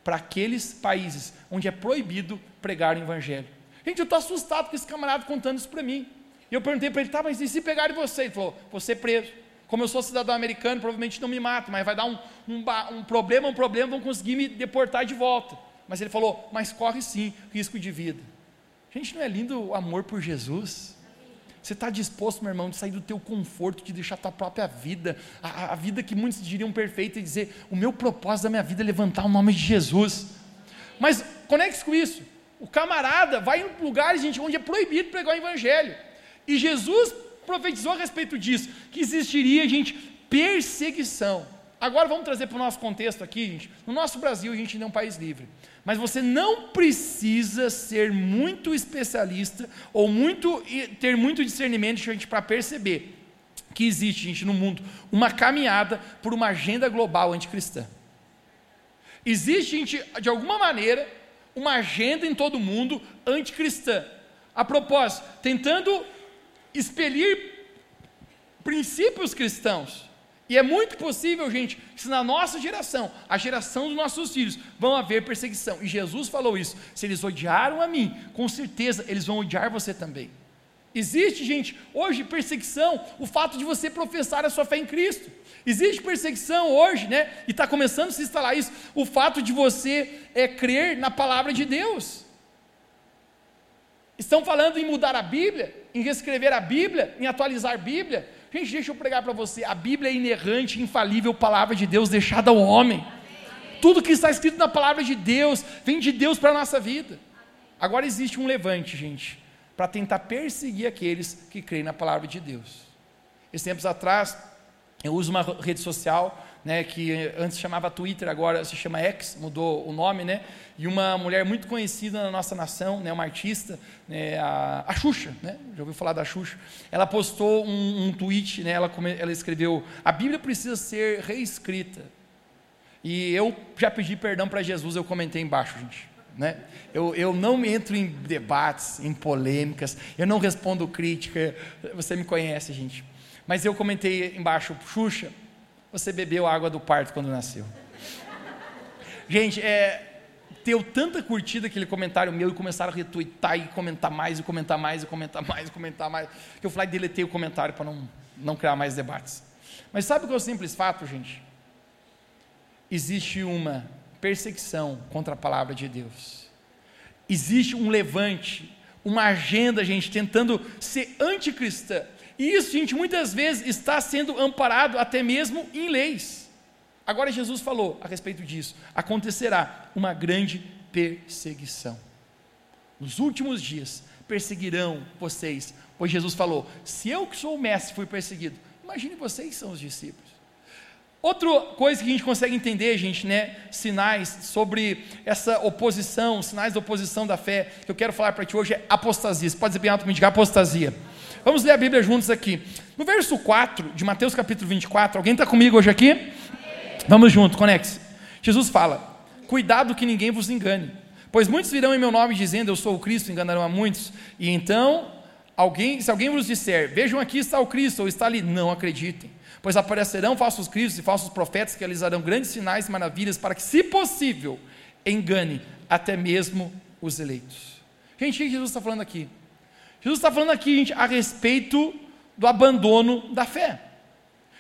para aqueles países onde é proibido pregar o Evangelho. Gente, eu estou assustado com esse camarada contando isso para mim. E eu perguntei para ele, tá, mas e se pegarem você? Ele falou, você preso. Como eu sou cidadão americano, provavelmente não me matam, mas vai dar um, um, um problema, um problema, vão conseguir me deportar de volta. Mas ele falou, mas corre sim risco de vida. Gente, não é lindo o amor por Jesus? Você está disposto, meu irmão, de sair do teu conforto, de deixar a tua própria vida, a, a, vida que muitos diriam perfeita, e dizer: o meu propósito da minha vida é levantar o nome de Jesus. Mas conecte com isso. O camarada vai em lugares, gente, onde é proibido pregar o evangelho. E Jesus profetizou a respeito disso, que existiria, gente, perseguição. Agora vamos trazer para o nosso contexto aqui, gente. No nosso Brasil, a gente não é um país livre. Mas você não precisa ser muito especialista ou muito ter muito discernimento, gente, para perceber que existe, gente, no mundo uma caminhada por uma agenda global anticristã. Existe, gente, de alguma maneira, uma agenda em todo o mundo anticristã. A propósito, tentando expelir princípios cristãos. E é muito possível, gente, que na nossa geração, a geração dos nossos filhos, vão haver perseguição. E Jesus falou isso. Se eles odiaram a mim, com certeza eles vão odiar você também. Existe, gente, hoje perseguição, o fato de você professar a sua fé em Cristo. Existe perseguição hoje, né? E está começando a se instalar isso, o fato de você é, crer na palavra de Deus. Estão falando em mudar a Bíblia, em reescrever a Bíblia, em atualizar a Bíblia. Gente, deixa eu pregar para você. A Bíblia é inerrante, infalível, palavra de Deus deixada ao homem. Tudo que está escrito na palavra de Deus vem de Deus para a nossa vida. Agora existe um levante, gente, para tentar perseguir aqueles que creem na palavra de Deus. Esses tempos atrás, eu uso uma rede social né, que antes chamava Twitter, agora se chama X, mudou o nome, né? E uma mulher muito conhecida na nossa nação, né, uma artista, né, a, a Xuxa, né? Já ouviu falar da Xuxa? Ela postou um, um tweet, né? Ela, ela escreveu: a Bíblia precisa ser reescrita. E eu já pedi perdão para Jesus, eu comentei embaixo, gente. Né? Eu, eu não entro em debates, em polêmicas, eu não respondo crítica, você me conhece, gente. Mas eu comentei embaixo, Xuxa, você bebeu a água do parto quando nasceu. Gente, é, deu tanta curtida aquele comentário meu e começaram a retweetar e comentar mais, e comentar mais, e comentar mais, e comentar mais, que eu falei, deletei o comentário para não, não criar mais debates. Mas sabe que é o simples fato, gente? Existe uma perseguição contra a palavra de Deus. Existe um levante, uma agenda, gente, tentando ser anticristã e isso, gente, muitas vezes está sendo amparado até mesmo em leis. Agora Jesus falou a respeito disso. Acontecerá uma grande perseguição. Nos últimos dias perseguirão vocês, pois Jesus falou: se eu que sou o mestre fui perseguido, imagine vocês são os discípulos. Outra coisa que a gente consegue entender, gente, né, sinais sobre essa oposição, sinais da oposição da fé, que eu quero falar para ti hoje é apostasia. Você pode dizer bem alto me apostasia. Vamos ler a Bíblia juntos aqui. No verso 4 de Mateus capítulo 24, alguém está comigo hoje aqui? Vamos junto, conecte-se. Jesus fala: Cuidado que ninguém vos engane, pois muitos virão em meu nome dizendo eu sou o Cristo, enganarão a muitos. E então, alguém, se alguém vos disser, vejam aqui está o Cristo ou está ali, não acreditem. Pois aparecerão falsos cristos e falsos profetas que realizarão grandes sinais e maravilhas para que, se possível, engane até mesmo os eleitos. Gente, o que Jesus está falando aqui? Jesus está falando aqui, gente, a respeito do abandono da fé.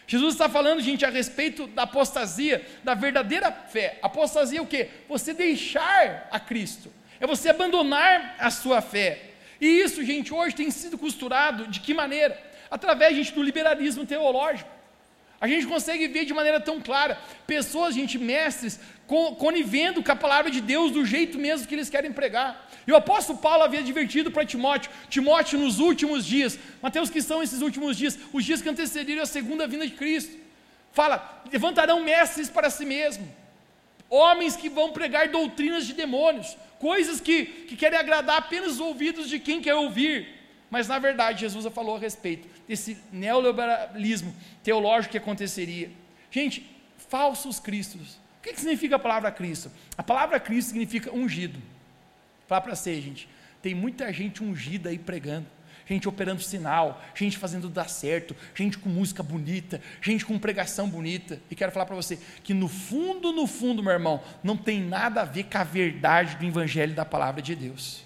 Jesus está falando, gente, a respeito da apostasia, da verdadeira fé. Apostasia é o quê? Você deixar a Cristo. É você abandonar a sua fé. E isso, gente, hoje tem sido costurado de que maneira? Através, gente, do liberalismo teológico. A gente consegue ver de maneira tão clara pessoas, gente, mestres, conivendo com a palavra de Deus do jeito mesmo que eles querem pregar. E o apóstolo Paulo havia advertido para Timóteo, Timóteo nos últimos dias, Mateus que são esses últimos dias, os dias que antecederam a segunda vinda de Cristo. Fala, levantarão mestres para si mesmo, homens que vão pregar doutrinas de demônios, coisas que, que querem agradar apenas os ouvidos de quem quer ouvir. Mas na verdade, Jesus falou a respeito desse neoliberalismo teológico que aconteceria. Gente, falsos cristos, O que, significa a palavra Cristo? A palavra Cristo significa ungido. Fala para você, gente. Tem muita gente ungida aí pregando gente operando sinal, gente fazendo dar certo, gente com música bonita, gente com pregação bonita. E quero falar para você que no fundo, no fundo, meu irmão, não tem nada a ver com a verdade do evangelho da palavra de Deus.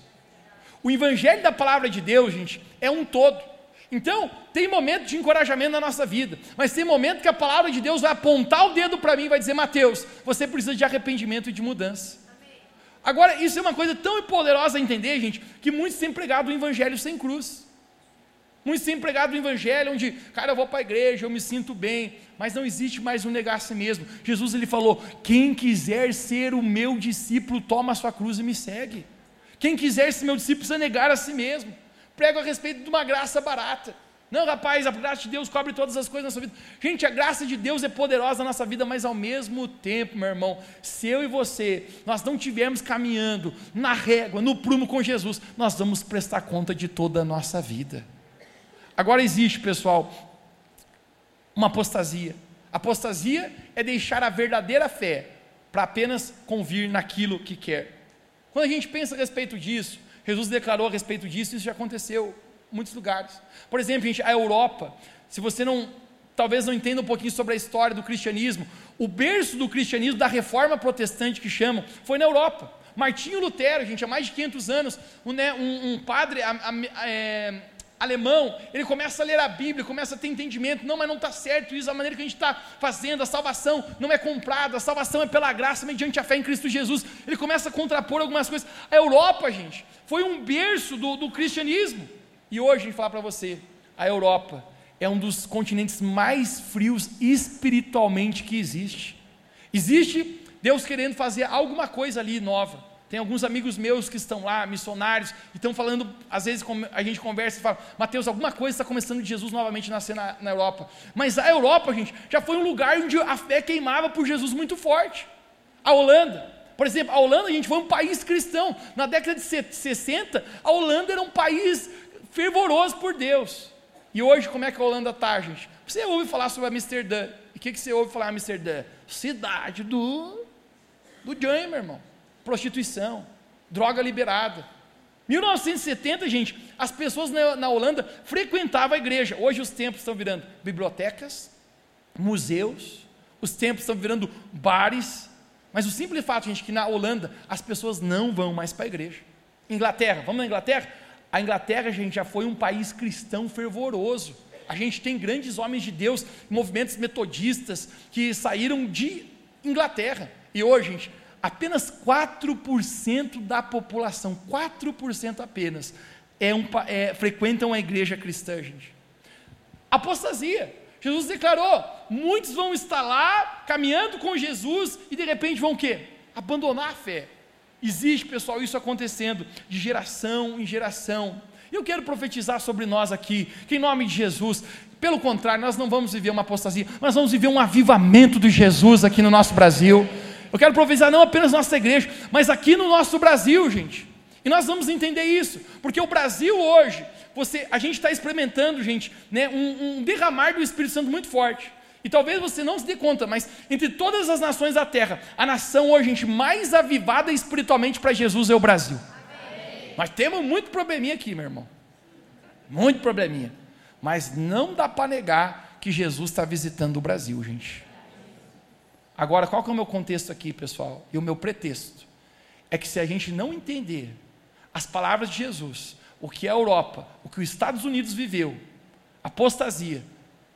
O evangelho da palavra de Deus, gente, é um todo. Então, tem momento de encorajamento na nossa vida, mas tem momento que a palavra de Deus vai apontar o dedo para mim e vai dizer: Mateus, você precisa de arrependimento e de mudança. Agora, isso é uma coisa tão poderosa a entender, gente, que muitos têm pregado o evangelho sem cruz. Muitos têm pregado o evangelho onde, cara, eu vou para a igreja, eu me sinto bem, mas não existe mais um negar a si mesmo. Jesus ele falou: quem quiser ser o meu discípulo, toma a sua cruz e me segue. Quem quiser ser meu discípulo precisa negar a si mesmo. Prego a respeito de uma graça barata. Não, rapaz, a graça de Deus cobre todas as coisas na sua vida. Gente, a graça de Deus é poderosa na nossa vida, mas ao mesmo tempo, meu irmão, se eu e você, nós não estivermos caminhando na régua, no prumo com Jesus, nós vamos prestar conta de toda a nossa vida. Agora existe, pessoal, uma apostasia. Apostasia é deixar a verdadeira fé para apenas convir naquilo que quer. Quando a gente pensa a respeito disso, Jesus declarou a respeito disso, isso já aconteceu em muitos lugares. Por exemplo, gente, a Europa, se você não, talvez não entenda um pouquinho sobre a história do cristianismo, o berço do cristianismo, da reforma protestante que chamam, foi na Europa. Martinho Lutero, gente, há mais de 500 anos, um, né, um, um padre a, a, é, alemão, ele começa a ler a Bíblia, começa a ter entendimento, não, mas não está certo isso, a maneira que a gente está fazendo, a salvação não é comprada, a salvação é pela graça, mediante a fé em Cristo Jesus, ele começa a contrapor algumas coisas, a Europa, gente, foi um berço do, do cristianismo, e hoje, falar para você, a Europa é um dos continentes mais frios espiritualmente que existe, existe Deus querendo fazer alguma coisa ali nova, tem alguns amigos meus que estão lá, missionários, e estão falando, às vezes a gente conversa e fala, Mateus, alguma coisa está começando de Jesus novamente nascer na, na Europa. Mas a Europa, gente, já foi um lugar onde a fé queimava por Jesus muito forte. A Holanda, por exemplo, a Holanda, gente foi um país cristão. Na década de 60, a Holanda era um país fervoroso por Deus. E hoje, como é que a Holanda está, gente? Você ouve falar sobre Amsterdã. E o que, que você ouve falar Amsterdã? Cidade do, do Johnny, meu irmão prostituição, droga liberada. 1970, gente, as pessoas na, na, Holanda frequentavam a igreja. Hoje os templos estão virando bibliotecas, museus, os templos estão virando bares. Mas o simples fato, gente, que na Holanda as pessoas não vão mais para a igreja. Inglaterra, vamos na Inglaterra? A Inglaterra, gente, já foi um país cristão fervoroso. A gente tem grandes homens de Deus, movimentos metodistas que saíram de Inglaterra. E hoje, gente, apenas 4% da população, 4% apenas, é um, é, frequentam a igreja cristã, gente. Apostasia. Jesus declarou: muitos vão estar lá caminhando com Jesus e de repente vão o quê? Abandonar a fé. Existe, pessoal, isso acontecendo de geração em geração. E eu quero profetizar sobre nós aqui, que em nome de Jesus, pelo contrário, nós não vamos viver uma apostasia, nós vamos viver um avivamento de Jesus aqui no nosso Brasil. Eu quero profetizar não apenas nossa igreja, mas aqui no nosso Brasil, gente. E nós vamos entender isso, porque o Brasil hoje, você, a gente está experimentando, gente, né, um, um derramar do Espírito Santo muito forte. E talvez você não se dê conta, mas entre todas as nações da terra, a nação hoje, gente, mais avivada espiritualmente para Jesus é o Brasil. Amém. Mas temos muito probleminha aqui, meu irmão. Muito probleminha. Mas não dá para negar que Jesus está visitando o Brasil, gente. Agora, qual que é o meu contexto aqui, pessoal? E o meu pretexto? É que se a gente não entender as palavras de Jesus, o que é a Europa, o que os Estados Unidos viveu, apostasia,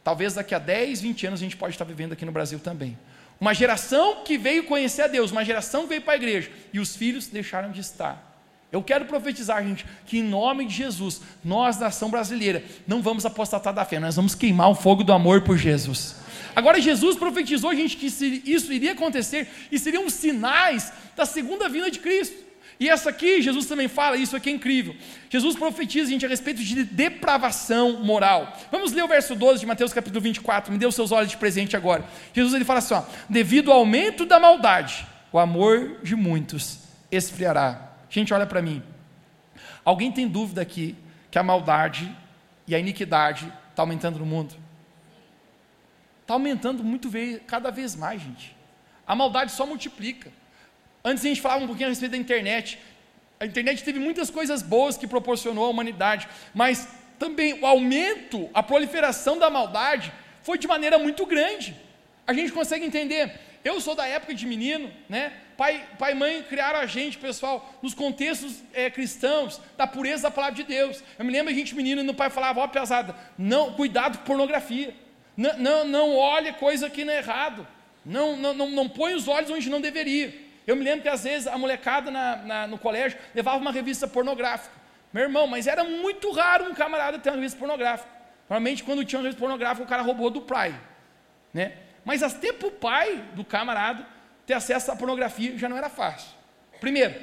talvez daqui a 10, 20 anos a gente pode estar vivendo aqui no Brasil também. Uma geração que veio conhecer a Deus, uma geração que veio para a igreja, e os filhos deixaram de estar. Eu quero profetizar, gente, que em nome de Jesus, nós, nação brasileira, não vamos apostatar da fé, nós vamos queimar o fogo do amor por Jesus. Agora, Jesus profetizou, gente, que isso iria acontecer e seriam sinais da segunda vinda de Cristo. E essa aqui, Jesus também fala, isso aqui é incrível. Jesus profetiza, gente, a respeito de depravação moral. Vamos ler o verso 12 de Mateus capítulo 24. Me dê os seus olhos de presente agora. Jesus ele fala assim: ó, devido ao aumento da maldade, o amor de muitos esfriará. Gente, olha para mim. Alguém tem dúvida aqui que a maldade e a iniquidade está aumentando no mundo? Está aumentando muito, cada vez mais, gente. A maldade só multiplica. Antes a gente falava um pouquinho a respeito da internet. A internet teve muitas coisas boas que proporcionou à humanidade, mas também o aumento, a proliferação da maldade foi de maneira muito grande. A gente consegue entender. Eu sou da época de menino, né? Pai, pai e mãe criaram a gente, pessoal, nos contextos é, cristãos, da pureza da palavra de Deus. Eu me lembro a gente menino e o pai falava, ó oh, pesada, não, cuidado com pornografia. Não, não, não olhe coisa que não é errado. Não, não, não, não põe os olhos onde não deveria. Eu me lembro que às vezes a molecada na, na, no colégio levava uma revista pornográfica. Meu irmão, mas era muito raro um camarada ter uma revista pornográfica. Normalmente, quando tinha uma revista pornográfica, o cara roubou do pai. Né? Mas até para o pai do camarada ter acesso à pornografia já não era fácil. Primeiro,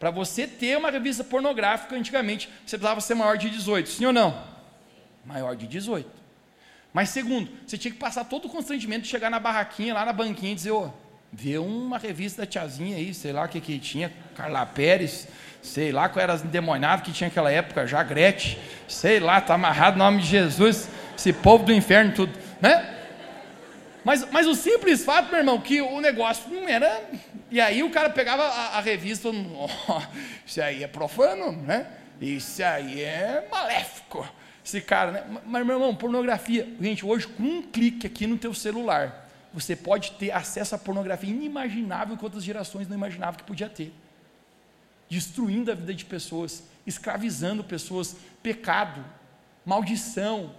para você ter uma revista pornográfica, antigamente, você precisava ser maior de 18, sim ou não? Maior de 18. Mas segundo, você tinha que passar todo o constrangimento de chegar na barraquinha, lá na banquinha e dizer, ô, vê uma revista da tiazinha aí, sei lá o que que tinha, Carla Pérez, sei lá qual era as endemoniadas que tinha naquela época, já Gretchen, sei lá, está amarrado no nome de Jesus, esse povo do inferno, tudo, né? Mas, mas o simples fato, meu irmão, que o negócio não era. E aí o cara pegava a, a revista, oh, isso aí é profano, né? Isso aí é maléfico. Esse cara, né? Mas, meu irmão, pornografia. Gente, hoje, com um clique aqui no teu celular, você pode ter acesso à pornografia inimaginável que outras gerações não imaginavam que podia ter. Destruindo a vida de pessoas, escravizando pessoas, pecado, maldição,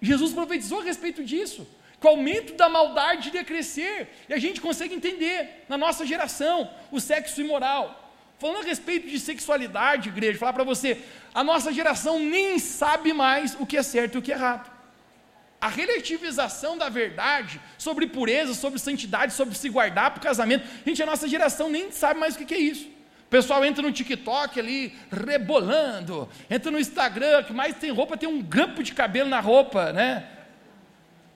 Jesus profetizou a respeito disso, que o aumento da maldade iria crescer, e a gente consegue entender na nossa geração o sexo imoral. Falando a respeito de sexualidade, igreja, falar para você, a nossa geração nem sabe mais o que é certo e o que é errado. A relativização da verdade sobre pureza, sobre santidade, sobre se guardar para o casamento, gente, a nossa geração nem sabe mais o que é isso. O pessoal entra no TikTok ali, rebolando, entra no Instagram, que mais tem roupa, tem um grampo de cabelo na roupa, né?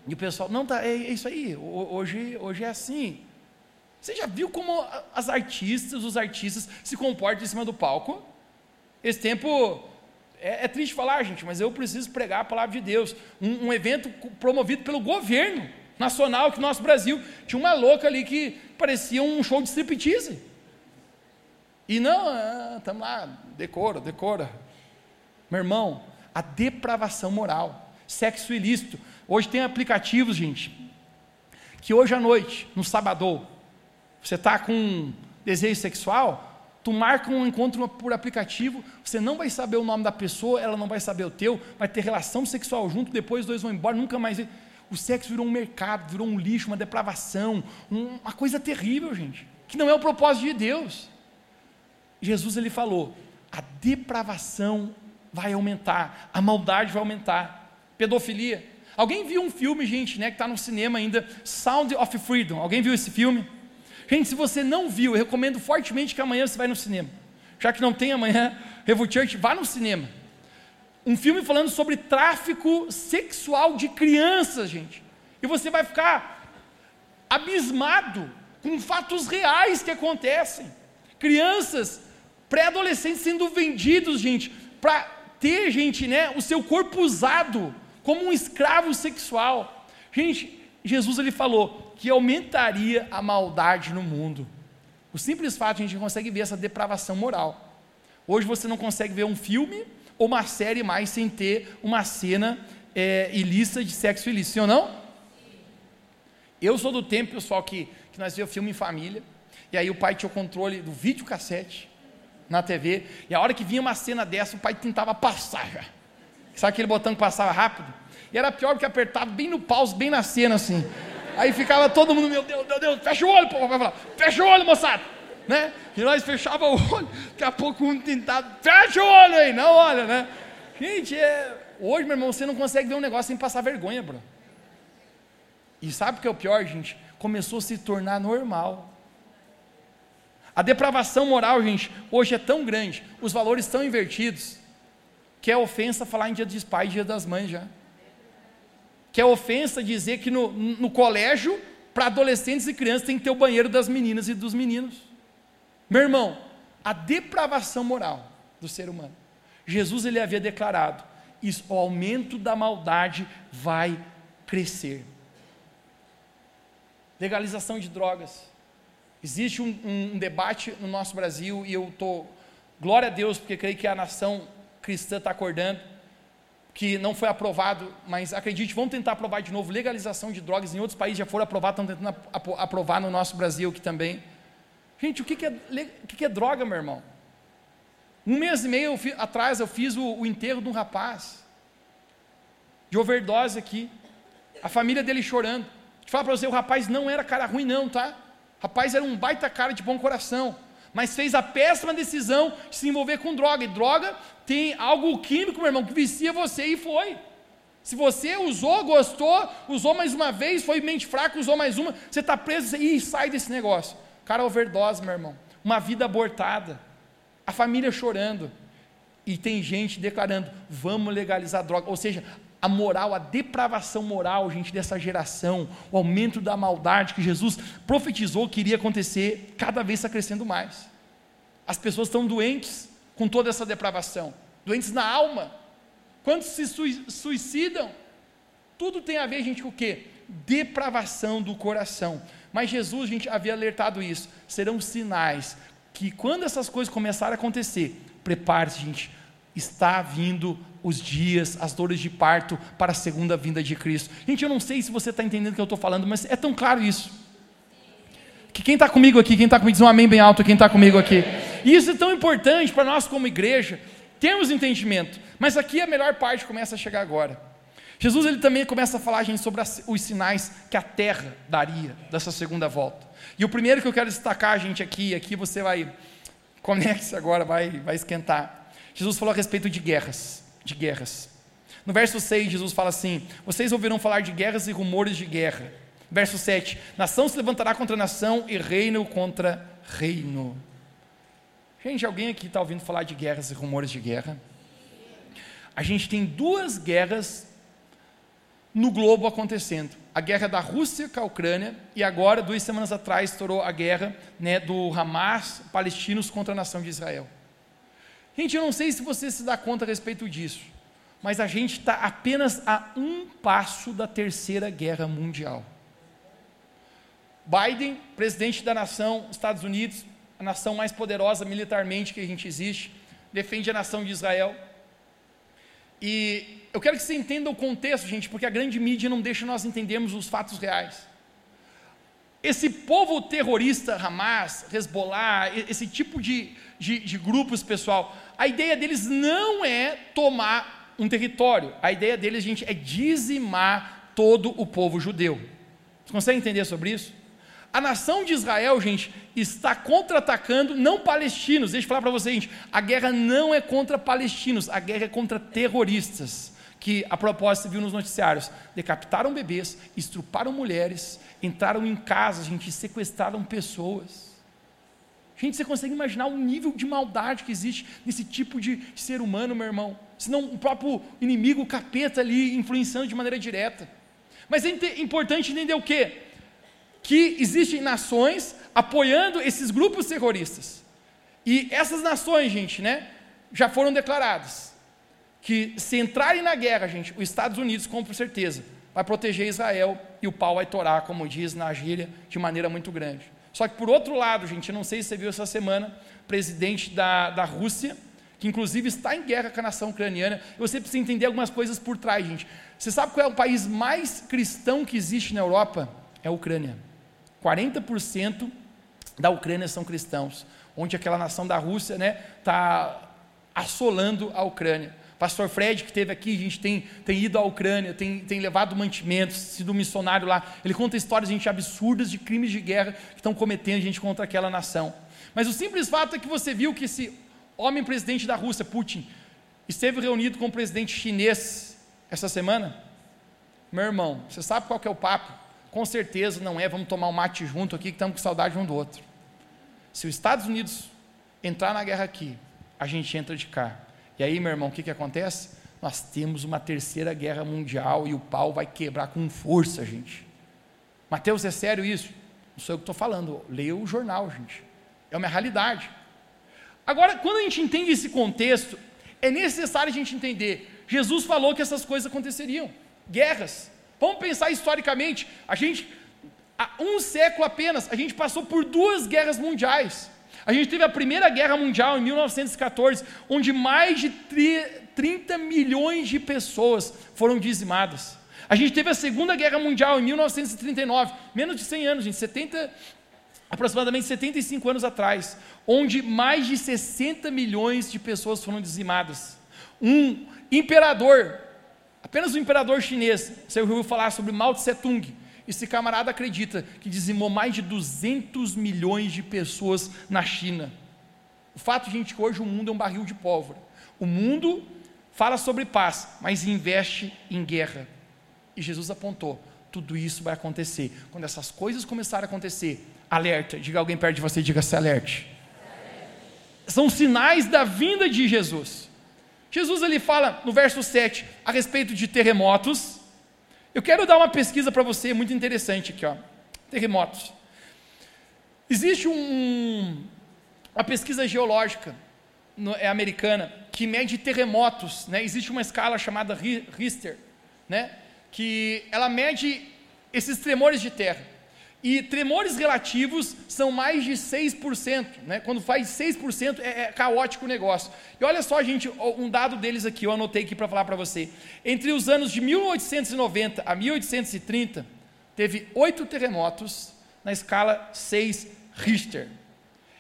E o pessoal, não, tá, é, é isso aí, hoje, hoje é assim. Você já viu como as artistas, os artistas se comportam em cima do palco? Esse tempo, é, é triste falar, gente, mas eu preciso pregar a palavra de Deus. Um, um evento promovido pelo governo nacional, que no nosso Brasil tinha uma louca ali que parecia um show de striptease. E não, estamos ah, lá, decora, decora. Meu irmão, a depravação moral, sexo ilícito. Hoje tem aplicativos, gente, que hoje à noite, no sábado, você está com desejo sexual, tu marca um encontro por aplicativo, você não vai saber o nome da pessoa, ela não vai saber o teu, vai ter relação sexual junto, depois os dois vão embora, nunca mais. O sexo virou um mercado, virou um lixo, uma depravação, uma coisa terrível, gente, que não é o propósito de Deus. Jesus ele falou: a depravação vai aumentar, a maldade vai aumentar, pedofilia. Alguém viu um filme, gente, né, que está no cinema ainda, Sound of Freedom? Alguém viu esse filme? Gente, se você não viu, eu recomendo fortemente que amanhã você vá no cinema. Já que não tem amanhã, Revo Church, vá no cinema. Um filme falando sobre tráfico sexual de crianças, gente. E você vai ficar abismado com fatos reais que acontecem. Crianças Pré-adolescentes sendo vendidos, gente, para ter, gente, né, o seu corpo usado como um escravo sexual. Gente, Jesus ele falou que aumentaria a maldade no mundo. O simples fato a gente consegue ver essa depravação moral. Hoje você não consegue ver um filme ou uma série mais sem ter uma cena é, ilícita de sexo ilícito, sim ou não? Eu sou do tempo, pessoal, que, que nós vemos filme em família, e aí o pai tinha o controle do videocassete, na TV, e a hora que vinha uma cena dessa, o pai tentava passar já. Sabe aquele botão que passava rápido? E era pior porque apertava bem no pause, bem na cena assim. Aí ficava todo mundo, meu Deus, meu Deus, fecha o olho, pô, vai falar, fecha o olho, moçada. Né? E nós fechava o olho, daqui a pouco um tentava, fecha o olho aí, não olha, né? Gente, é... hoje, meu irmão, você não consegue ver um negócio sem passar vergonha, bro. E sabe o que é o pior, gente? Começou a se tornar normal. A depravação moral, gente, hoje é tão grande, os valores tão invertidos, que é ofensa falar em dia dos pais e dia das mães já. Que é ofensa dizer que no, no colégio, para adolescentes e crianças, tem que ter o banheiro das meninas e dos meninos. Meu irmão, a depravação moral do ser humano. Jesus ele havia declarado: isso, o aumento da maldade vai crescer. Legalização de drogas. Existe um, um, um debate no nosso Brasil e eu estou, glória a Deus, porque creio que a nação cristã está acordando, que não foi aprovado, mas acredite, vamos tentar aprovar de novo legalização de drogas. Em outros países já foram aprovados, estão tentando aprovar no nosso Brasil aqui também. Gente, o que, é, o que é droga, meu irmão? Um mês e meio atrás eu fiz o, o enterro de um rapaz, de overdose aqui, a família dele chorando. Te falar para você, o rapaz não era cara ruim, não, tá? Rapaz era um baita cara de bom coração mas fez a péssima decisão de se envolver com droga. E droga tem algo químico, meu irmão, que vicia você e foi. Se você usou, gostou, usou mais uma vez, foi mente fraca, usou mais uma, você está preso e sai desse negócio. Cara, overdose, meu irmão. Uma vida abortada. A família chorando. E tem gente declarando: vamos legalizar droga. Ou seja, a moral, a depravação moral, gente, dessa geração, o aumento da maldade que Jesus profetizou que iria acontecer, cada vez está crescendo mais. As pessoas estão doentes com toda essa depravação, doentes na alma. Quantos se suicidam? Tudo tem a ver, gente, com o quê? Depravação do coração. Mas Jesus, gente, havia alertado isso. Serão sinais que quando essas coisas começarem a acontecer, prepare-se, gente, está vindo os dias, as dores de parto para a segunda vinda de Cristo. Gente, eu não sei se você está entendendo o que eu estou falando, mas é tão claro isso. Que quem está comigo aqui, quem está comigo, diz um amém bem alto, quem está comigo aqui. E isso é tão importante para nós como igreja, termos entendimento. Mas aqui a melhor parte começa a chegar agora. Jesus ele também começa a falar, gente, sobre as, os sinais que a terra daria dessa segunda volta. E o primeiro que eu quero destacar, gente, aqui, aqui você vai, conecte-se agora, vai, vai esquentar. Jesus falou a respeito de guerras de guerras. No verso 6, Jesus fala assim: Vocês ouviram falar de guerras e rumores de guerra. Verso 7: Nação se levantará contra nação e reino contra reino. Gente, alguém aqui está ouvindo falar de guerras e rumores de guerra? A gente tem duas guerras no globo acontecendo. A guerra da Rússia com a Ucrânia e agora, duas semanas atrás, estourou a guerra né, do Hamas, palestinos contra a nação de Israel. Gente, eu não sei se você se dá conta a respeito disso, mas a gente está apenas a um passo da terceira guerra mundial. Biden, presidente da nação, Estados Unidos, a nação mais poderosa militarmente que a gente existe, defende a nação de Israel. E eu quero que você entenda o contexto, gente, porque a grande mídia não deixa nós entendermos os fatos reais. Esse povo terrorista, Hamas, Hezbollah, esse tipo de, de, de grupos, pessoal, a ideia deles não é tomar um território, a ideia deles, gente, é dizimar todo o povo judeu. Você consegue entender sobre isso? A nação de Israel, gente, está contra-atacando não palestinos. Deixa eu falar para você, gente, a guerra não é contra palestinos, a guerra é contra terroristas. Que a propósito viu nos noticiários: decapitaram bebês, estruparam mulheres, entraram em casas, gente, sequestraram pessoas. Gente, você consegue imaginar o nível de maldade que existe nesse tipo de ser humano, meu irmão? Senão o próprio inimigo, o capeta ali, influenciando de maneira direta. Mas é importante entender o quê? Que existem nações apoiando esses grupos terroristas. E essas nações, gente, né, já foram declaradas que se entrarem na guerra, gente, os Estados Unidos, com certeza, vai proteger Israel e o pau vai torar, como diz na gíria, de maneira muito grande. Só que por outro lado, gente, não sei se você viu essa semana, presidente da, da Rússia, que inclusive está em guerra com a nação ucraniana, você precisa entender algumas coisas por trás, gente. Você sabe qual é o país mais cristão que existe na Europa? É a Ucrânia. 40% da Ucrânia são cristãos, onde aquela nação da Rússia está né, tá assolando a Ucrânia. Pastor Fred, que esteve aqui, a gente tem, tem ido à Ucrânia, tem, tem levado mantimentos, sido missionário lá. Ele conta histórias, gente, absurdas de crimes de guerra que estão cometendo gente contra aquela nação. Mas o simples fato é que você viu que esse homem presidente da Rússia, Putin, esteve reunido com o presidente chinês essa semana. Meu irmão, você sabe qual é o papo? Com certeza não é, vamos tomar um mate junto aqui, que estamos com saudade um do outro. Se os Estados Unidos entrar na guerra aqui, a gente entra de cá. E aí, meu irmão, o que, que acontece? Nós temos uma terceira guerra mundial e o pau vai quebrar com força, gente. Mateus, é sério isso? Não sou eu que estou falando, leia o jornal, gente. É uma realidade. Agora, quando a gente entende esse contexto, é necessário a gente entender. Jesus falou que essas coisas aconteceriam guerras. Vamos pensar historicamente. A gente, há um século apenas, a gente passou por duas guerras mundiais. A gente teve a Primeira Guerra Mundial em 1914, onde mais de 30 milhões de pessoas foram dizimadas. A gente teve a Segunda Guerra Mundial em 1939, menos de 100 anos, gente, 70, aproximadamente 75 anos atrás, onde mais de 60 milhões de pessoas foram dizimadas. Um imperador, apenas um imperador chinês, você ouviu falar sobre Mao Tse Tung, esse camarada acredita que dizimou mais de 200 milhões de pessoas na China. O fato, gente, que hoje o mundo é um barril de pólvora. O mundo fala sobre paz, mas investe em guerra. E Jesus apontou: tudo isso vai acontecer. Quando essas coisas começarem a acontecer, alerta. Diga alguém perto de você, diga-se alerte. São sinais da vinda de Jesus. Jesus ele fala no verso 7 a respeito de terremotos, eu quero dar uma pesquisa para você muito interessante aqui, ó. Terremotos. Existe um, uma pesquisa geológica no, é americana que mede terremotos, né? Existe uma escala chamada Richter, né? Que ela mede esses tremores de terra. E tremores relativos são mais de 6%, né? Quando faz 6% é, é caótico o negócio. E olha só, gente, um dado deles aqui, eu anotei aqui para falar para você. Entre os anos de 1890 a 1830, teve oito terremotos na escala 6 Richter.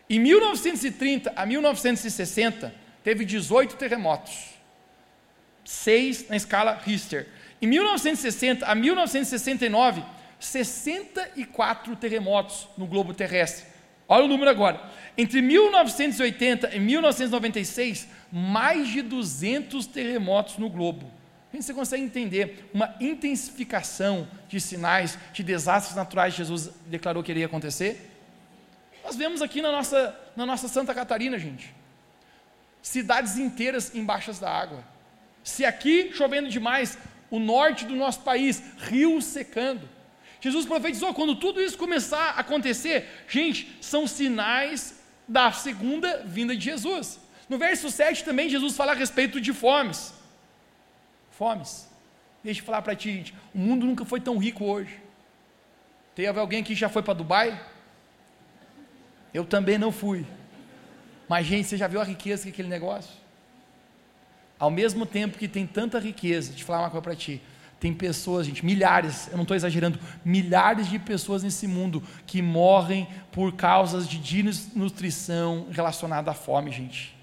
Em 1930 a 1960, teve 18 terremotos. 6 na escala Richter. Em 1960 a 1969, 64 terremotos no globo terrestre. Olha o número agora. Entre 1980 e 1996, mais de 200 terremotos no globo. Você consegue entender uma intensificação de sinais de desastres naturais que Jesus declarou que iria acontecer? Nós vemos aqui na nossa, na nossa Santa Catarina, gente, cidades inteiras embaixo da água. Se aqui chovendo demais, o norte do nosso país, rios secando. Jesus profetizou: quando tudo isso começar a acontecer, gente, são sinais da segunda vinda de Jesus. No verso 7 também Jesus fala a respeito de fomes. Fomes. Deixa eu falar para ti, gente, o mundo nunca foi tão rico hoje. Teve alguém que já foi para Dubai? Eu também não fui. Mas, gente, você já viu a riqueza que é aquele negócio? Ao mesmo tempo que tem tanta riqueza, deixa eu falar uma coisa para ti. Tem pessoas, gente, milhares, eu não estou exagerando, milhares de pessoas nesse mundo que morrem por causas de desnutrição relacionada à fome, gente.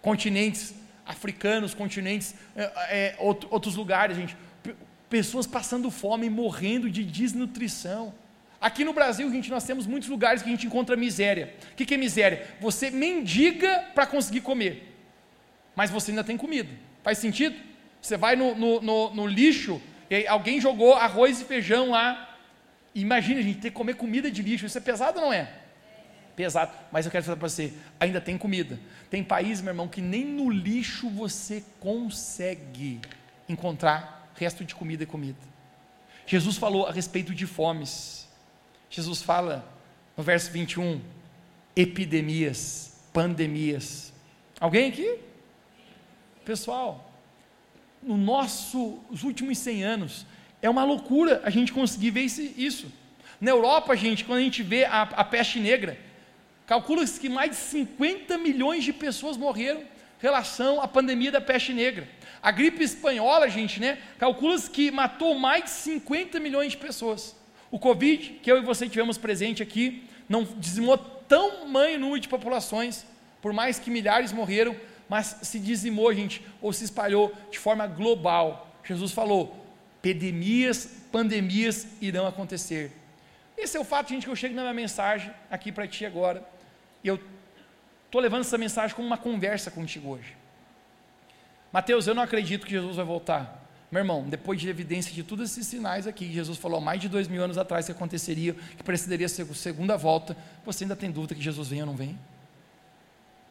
Continentes africanos, continentes, é, é, outros lugares, gente. Pessoas passando fome, morrendo de desnutrição. Aqui no Brasil, gente, nós temos muitos lugares que a gente encontra miséria. O que, que é miséria? Você mendiga para conseguir comer, mas você ainda tem comida. Faz sentido? Você vai no, no, no, no lixo e alguém jogou arroz e feijão lá. Imagina, gente, ter que comer comida de lixo. Isso é pesado ou não é? Pesado. Mas eu quero falar para você, ainda tem comida. Tem país, meu irmão, que nem no lixo você consegue encontrar resto de comida e comida. Jesus falou a respeito de fomes. Jesus fala no verso 21, epidemias, pandemias. Alguém aqui? Pessoal, no nossos últimos 100 anos. É uma loucura a gente conseguir ver isso. Na Europa, gente, quando a gente vê a, a peste negra, calcula-se que mais de 50 milhões de pessoas morreram em relação à pandemia da peste negra. A gripe espanhola, gente, né? Calcula-se que matou mais de 50 milhões de pessoas. O Covid, que eu e você tivemos presente aqui, não dizimou tamanho número de populações, por mais que milhares morreram, mas se dizimou, gente, ou se espalhou de forma global. Jesus falou: epidemias, pandemias irão acontecer. Esse é o fato, gente, que eu chego na minha mensagem aqui para ti agora. E eu estou levando essa mensagem como uma conversa contigo hoje. Mateus, eu não acredito que Jesus vai voltar. Meu irmão, depois de evidência de todos esses sinais aqui, Jesus falou mais de dois mil anos atrás que aconteceria, que precederia a segunda volta, você ainda tem dúvida que Jesus vem ou não vem?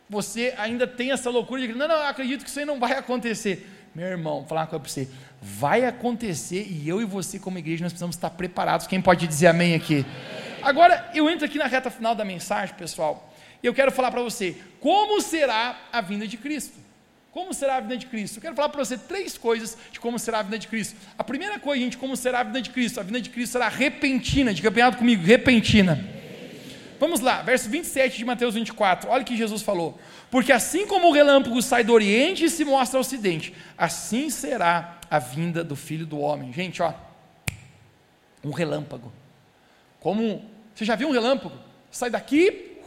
Você ainda tem essa loucura de não, não, acredito que isso aí não vai acontecer. Meu irmão, vou falar uma coisa para você. Vai acontecer e eu e você, como igreja, nós precisamos estar preparados. Quem pode dizer amém aqui? Agora, eu entro aqui na reta final da mensagem, pessoal, e eu quero falar para você: como será a vinda de Cristo? Como será a vida de Cristo? Eu quero falar para você três coisas de como será a vida de Cristo. A primeira coisa, gente, como será a vida de Cristo? A vida de Cristo será repentina. Bem alto comigo, repentina. Vamos lá, verso 27 de Mateus 24. Olha o que Jesus falou. Porque assim como o relâmpago sai do Oriente e se mostra ao Ocidente, assim será a vinda do Filho do Homem. Gente, ó, um relâmpago. Como você já viu um relâmpago? Sai daqui.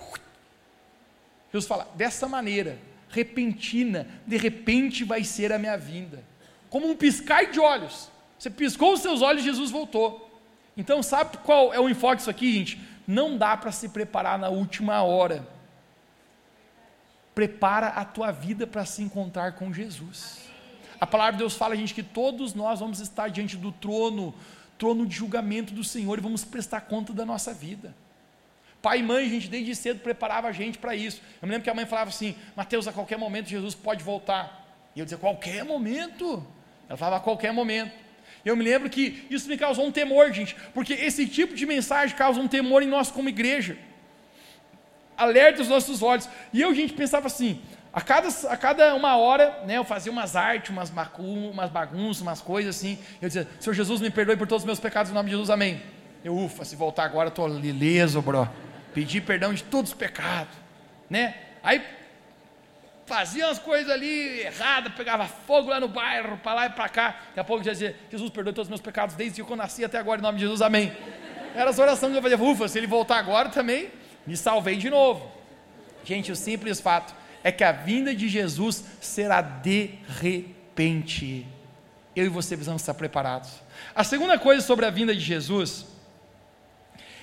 Jesus fala, dessa maneira repentina, de repente vai ser a minha vinda. Como um piscar de olhos. Você piscou os seus olhos, Jesus voltou. Então, sabe qual é o enfoque disso aqui, gente? Não dá para se preparar na última hora. Prepara a tua vida para se encontrar com Jesus. A palavra de Deus fala, gente, que todos nós vamos estar diante do trono, trono de julgamento do Senhor e vamos prestar conta da nossa vida. Pai e mãe, gente, desde cedo preparava a gente para isso. Eu me lembro que a mãe falava assim: Mateus, a qualquer momento Jesus pode voltar. E eu dizia: qualquer momento. Ela falava: a qualquer momento. Eu me lembro que isso me causou um temor, gente, porque esse tipo de mensagem causa um temor em nós como igreja. Alerta os nossos olhos. E eu, gente, pensava assim: a cada, a cada uma hora, né, eu fazia umas artes, umas, umas bagunças, umas coisas assim. Eu dizia: Senhor Jesus, me perdoe por todos os meus pecados, em nome de Jesus, amém. Eu, ufa, se voltar agora, eu estou lileso, bro pedir perdão de todos os pecados, né? Aí fazia umas coisas ali erradas, pegava fogo lá no bairro, para lá e para cá. Daqui a pouco já dizia: Jesus, perdoe todos os meus pecados desde que eu nasci até agora, em nome de Jesus, amém. Era as orações que eu fazia, ufa, se ele voltar agora também, me salvei de novo. Gente, o simples fato é que a vinda de Jesus será de repente. Eu e você precisamos estar preparados. A segunda coisa sobre a vinda de Jesus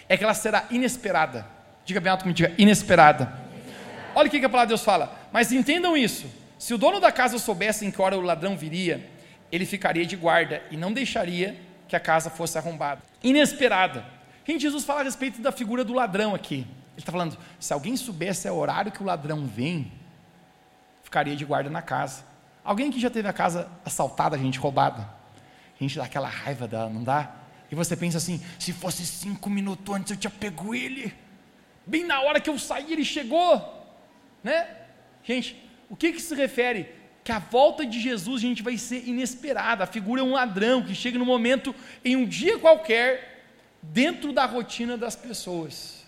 é que ela será inesperada. Diga bem alto comigo, diga inesperada. Olha o que a palavra de Deus fala. Mas entendam isso: se o dono da casa soubesse em que hora o ladrão viria, ele ficaria de guarda e não deixaria que a casa fosse arrombada. Inesperada. Gente, Jesus fala a respeito da figura do ladrão aqui. Ele está falando: se alguém soubesse o horário que o ladrão vem, ficaria de guarda na casa. Alguém que já teve a casa assaltada, gente, roubada. A gente dá aquela raiva dela, não dá? E você pensa assim: se fosse cinco minutos antes eu tinha pego ele. Bem na hora que eu saí, ele chegou. Né? Gente, o que, que se refere? Que a volta de Jesus, gente, vai ser inesperada. A figura é um ladrão que chega no momento, em um dia qualquer, dentro da rotina das pessoas.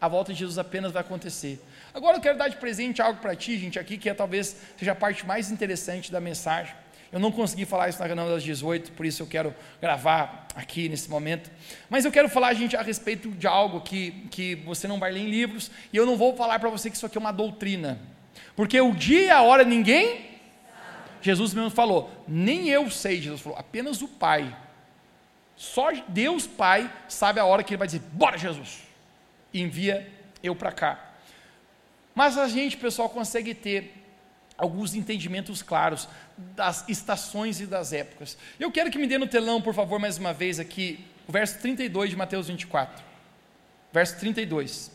A volta de Jesus apenas vai acontecer. Agora eu quero dar de presente algo para ti, gente, aqui, que é talvez seja a parte mais interessante da mensagem. Eu não consegui falar isso na reunião das 18, por isso eu quero gravar aqui nesse momento. Mas eu quero falar, gente, a respeito de algo que, que você não vai ler em livros, e eu não vou falar para você que isso aqui é uma doutrina. Porque o dia e a hora ninguém. Jesus mesmo falou, nem eu sei, Jesus falou, apenas o Pai. Só Deus Pai sabe a hora que Ele vai dizer, bora Jesus, e envia eu para cá. Mas a gente, pessoal, consegue ter alguns entendimentos claros das estações e das épocas. Eu quero que me dê no telão, por favor, mais uma vez aqui, o verso 32 de Mateus 24. Verso 32.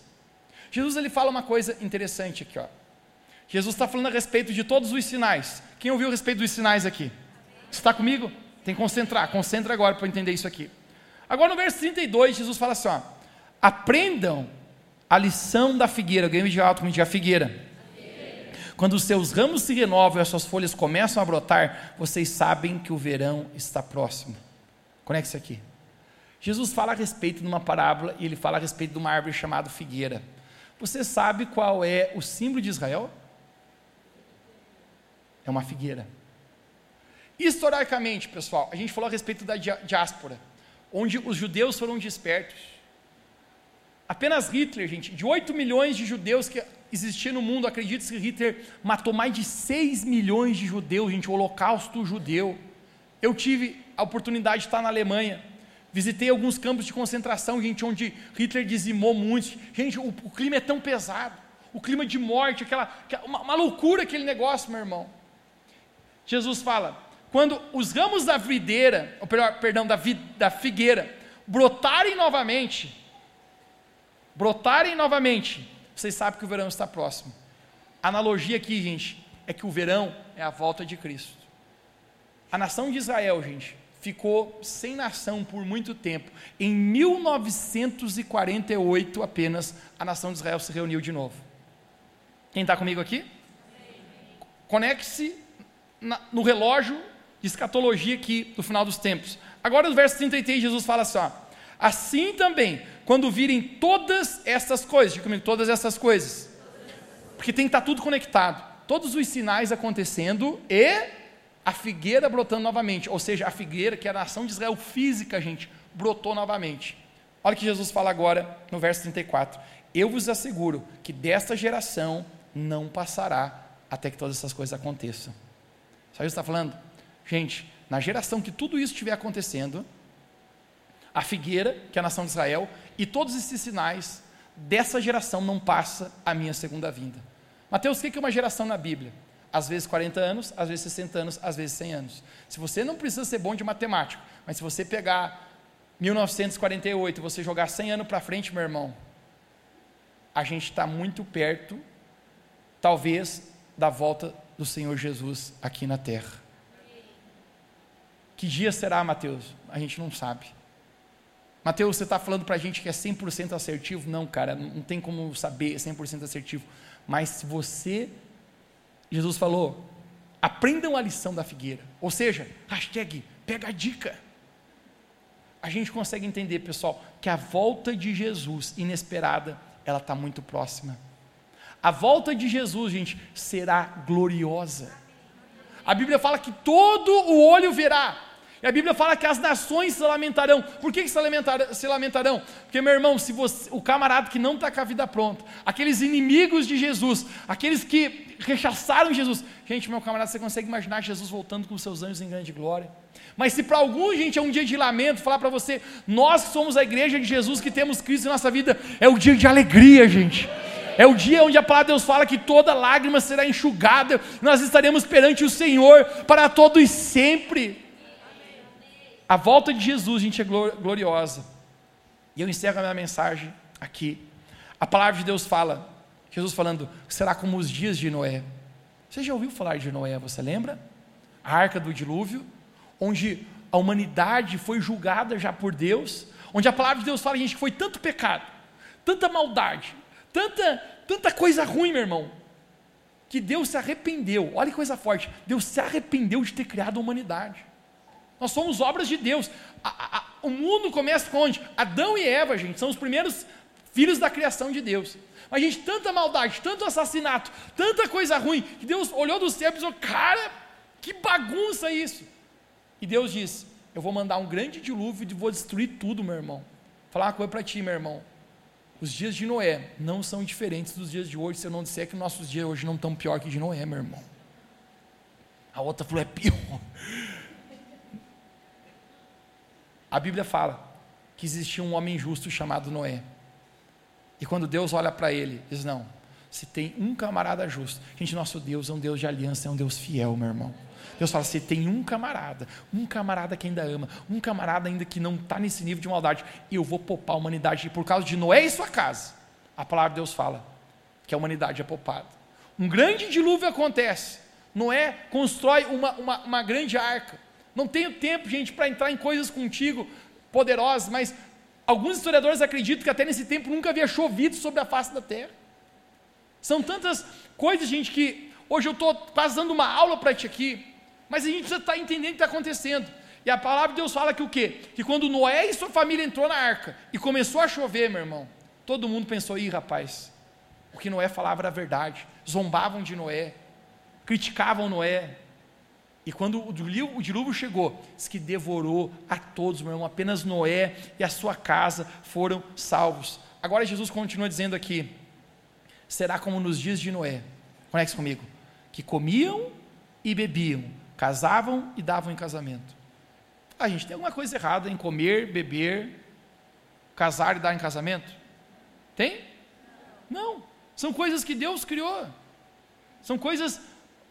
Jesus ele fala uma coisa interessante aqui, ó. Jesus está falando a respeito de todos os sinais. Quem ouviu a respeito dos sinais aqui? Está comigo? Tem que concentrar, concentra agora para entender isso aqui. Agora no verso 32, Jesus fala assim: ó, aprendam a lição da figueira. Alguém diga alto, me diga a figueira quando os seus ramos se renovam e as suas folhas começam a brotar, vocês sabem que o verão está próximo. Conecte-se aqui. Jesus fala a respeito de uma parábola e ele fala a respeito de uma árvore chamada figueira. Você sabe qual é o símbolo de Israel? É uma figueira. Historicamente, pessoal, a gente falou a respeito da diáspora, onde os judeus foram despertos. Apenas Hitler, gente, de 8 milhões de judeus que existia no mundo, acredite que Hitler matou mais de 6 milhões de judeus, gente, o holocausto judeu. Eu tive a oportunidade de estar na Alemanha, visitei alguns campos de concentração, gente, onde Hitler dizimou muitos. Gente, o, o clima é tão pesado, o clima de morte, aquela, uma, uma loucura aquele negócio, meu irmão. Jesus fala, quando os ramos da videira, perdão, da, da figueira, brotarem novamente, brotarem novamente, vocês sabem que o verão está próximo. A analogia aqui, gente, é que o verão é a volta de Cristo. A nação de Israel, gente, ficou sem nação por muito tempo. Em 1948 apenas, a nação de Israel se reuniu de novo. Quem está comigo aqui? Conecte-se na, no relógio de escatologia aqui do final dos tempos. Agora, no verso 33, Jesus fala assim: ó, assim também, quando virem todas essas coisas, diga comigo, todas essas coisas, porque tem que estar tudo conectado, todos os sinais acontecendo e a figueira brotando novamente, ou seja, a figueira, que é a nação de Israel física, gente, brotou novamente. Olha o que Jesus fala agora no verso 34: Eu vos asseguro que desta geração não passará até que todas essas coisas aconteçam. Sabe o que está falando? Gente, na geração que tudo isso estiver acontecendo, a figueira, que é a nação de Israel, e todos esses sinais, dessa geração não passa a minha segunda vinda. Mateus, o que é uma geração na Bíblia? Às vezes 40 anos, às vezes 60 anos, às vezes 100 anos. Se você não precisa ser bom de matemática, mas se você pegar 1948 e você jogar 100 anos para frente, meu irmão, a gente está muito perto, talvez, da volta do Senhor Jesus aqui na terra. Que dia será, Mateus? A gente não sabe. Mateus, você está falando para a gente que é 100% assertivo? Não, cara, não tem como saber 100% assertivo. Mas se você, Jesus falou, aprendam a lição da figueira. Ou seja, hashtag, pega a dica. A gente consegue entender, pessoal, que a volta de Jesus, inesperada, ela está muito próxima. A volta de Jesus, gente, será gloriosa. A Bíblia fala que todo o olho verá. E a Bíblia fala que as nações se lamentarão. Por que, que se, lamentarão, se lamentarão? Porque, meu irmão, se você, o camarada que não está com a vida pronta, aqueles inimigos de Jesus, aqueles que rechaçaram Jesus. Gente, meu camarada, você consegue imaginar Jesus voltando com seus anjos em grande glória? Mas se para algum gente é um dia de lamento, falar para você, nós somos a igreja de Jesus, que temos Cristo em nossa vida, é o dia de alegria, gente. É o dia onde a palavra de Deus fala que toda lágrima será enxugada, nós estaremos perante o Senhor para todos sempre. A volta de Jesus, gente, é gloriosa. E eu encerro a minha mensagem aqui. A palavra de Deus fala, Jesus falando, será como os dias de Noé. Você já ouviu falar de Noé, você lembra? A arca do dilúvio, onde a humanidade foi julgada já por Deus, onde a palavra de Deus fala, gente, que foi tanto pecado, tanta maldade, tanta, tanta coisa ruim, meu irmão, que Deus se arrependeu. Olha que coisa forte. Deus se arrependeu de ter criado a humanidade. Nós somos obras de Deus. A, a, o mundo começa com onde? Adão e Eva, gente, são os primeiros filhos da criação de Deus. Mas, gente, tanta maldade, tanto assassinato, tanta coisa ruim, que Deus olhou do céu e pensou, cara, que bagunça isso. E Deus disse: Eu vou mandar um grande dilúvio e vou destruir tudo, meu irmão. Vou falar uma coisa para ti, meu irmão. Os dias de Noé não são diferentes dos dias de hoje, se eu não disser que nossos dias hoje não estão pior que de Noé, meu irmão. A outra falou: É pior. A Bíblia fala que existia um homem justo chamado Noé. E quando Deus olha para ele, diz: Não, se tem um camarada justo. Gente, nosso Deus é um Deus de aliança, é um Deus fiel, meu irmão. Deus fala: se tem um camarada, um camarada que ainda ama, um camarada ainda que não está nesse nível de maldade, eu vou poupar a humanidade. E por causa de Noé e sua casa, a palavra de Deus fala que a humanidade é poupada. Um grande dilúvio acontece. Noé constrói uma, uma, uma grande arca. Não tenho tempo, gente, para entrar em coisas contigo poderosas, mas alguns historiadores acreditam que até nesse tempo nunca havia chovido sobre a face da terra. São tantas coisas, gente, que hoje eu estou quase dando uma aula para ti aqui, mas a gente precisa estar tá entendendo o que está acontecendo. E a palavra de Deus fala que o quê? Que quando Noé e sua família entrou na arca e começou a chover, meu irmão, todo mundo pensou, ih rapaz, o que Noé falava era verdade. Zombavam de Noé, criticavam Noé, e quando o dilúvio, o dilúvio chegou, diz que devorou a todos, meu irmão. Apenas Noé e a sua casa foram salvos. Agora Jesus continua dizendo aqui: será como nos dias de Noé. Conecte comigo. Que comiam e bebiam, casavam e davam em casamento. A gente tem alguma coisa errada em comer, beber, casar e dar em casamento? Tem? Não. São coisas que Deus criou. São coisas.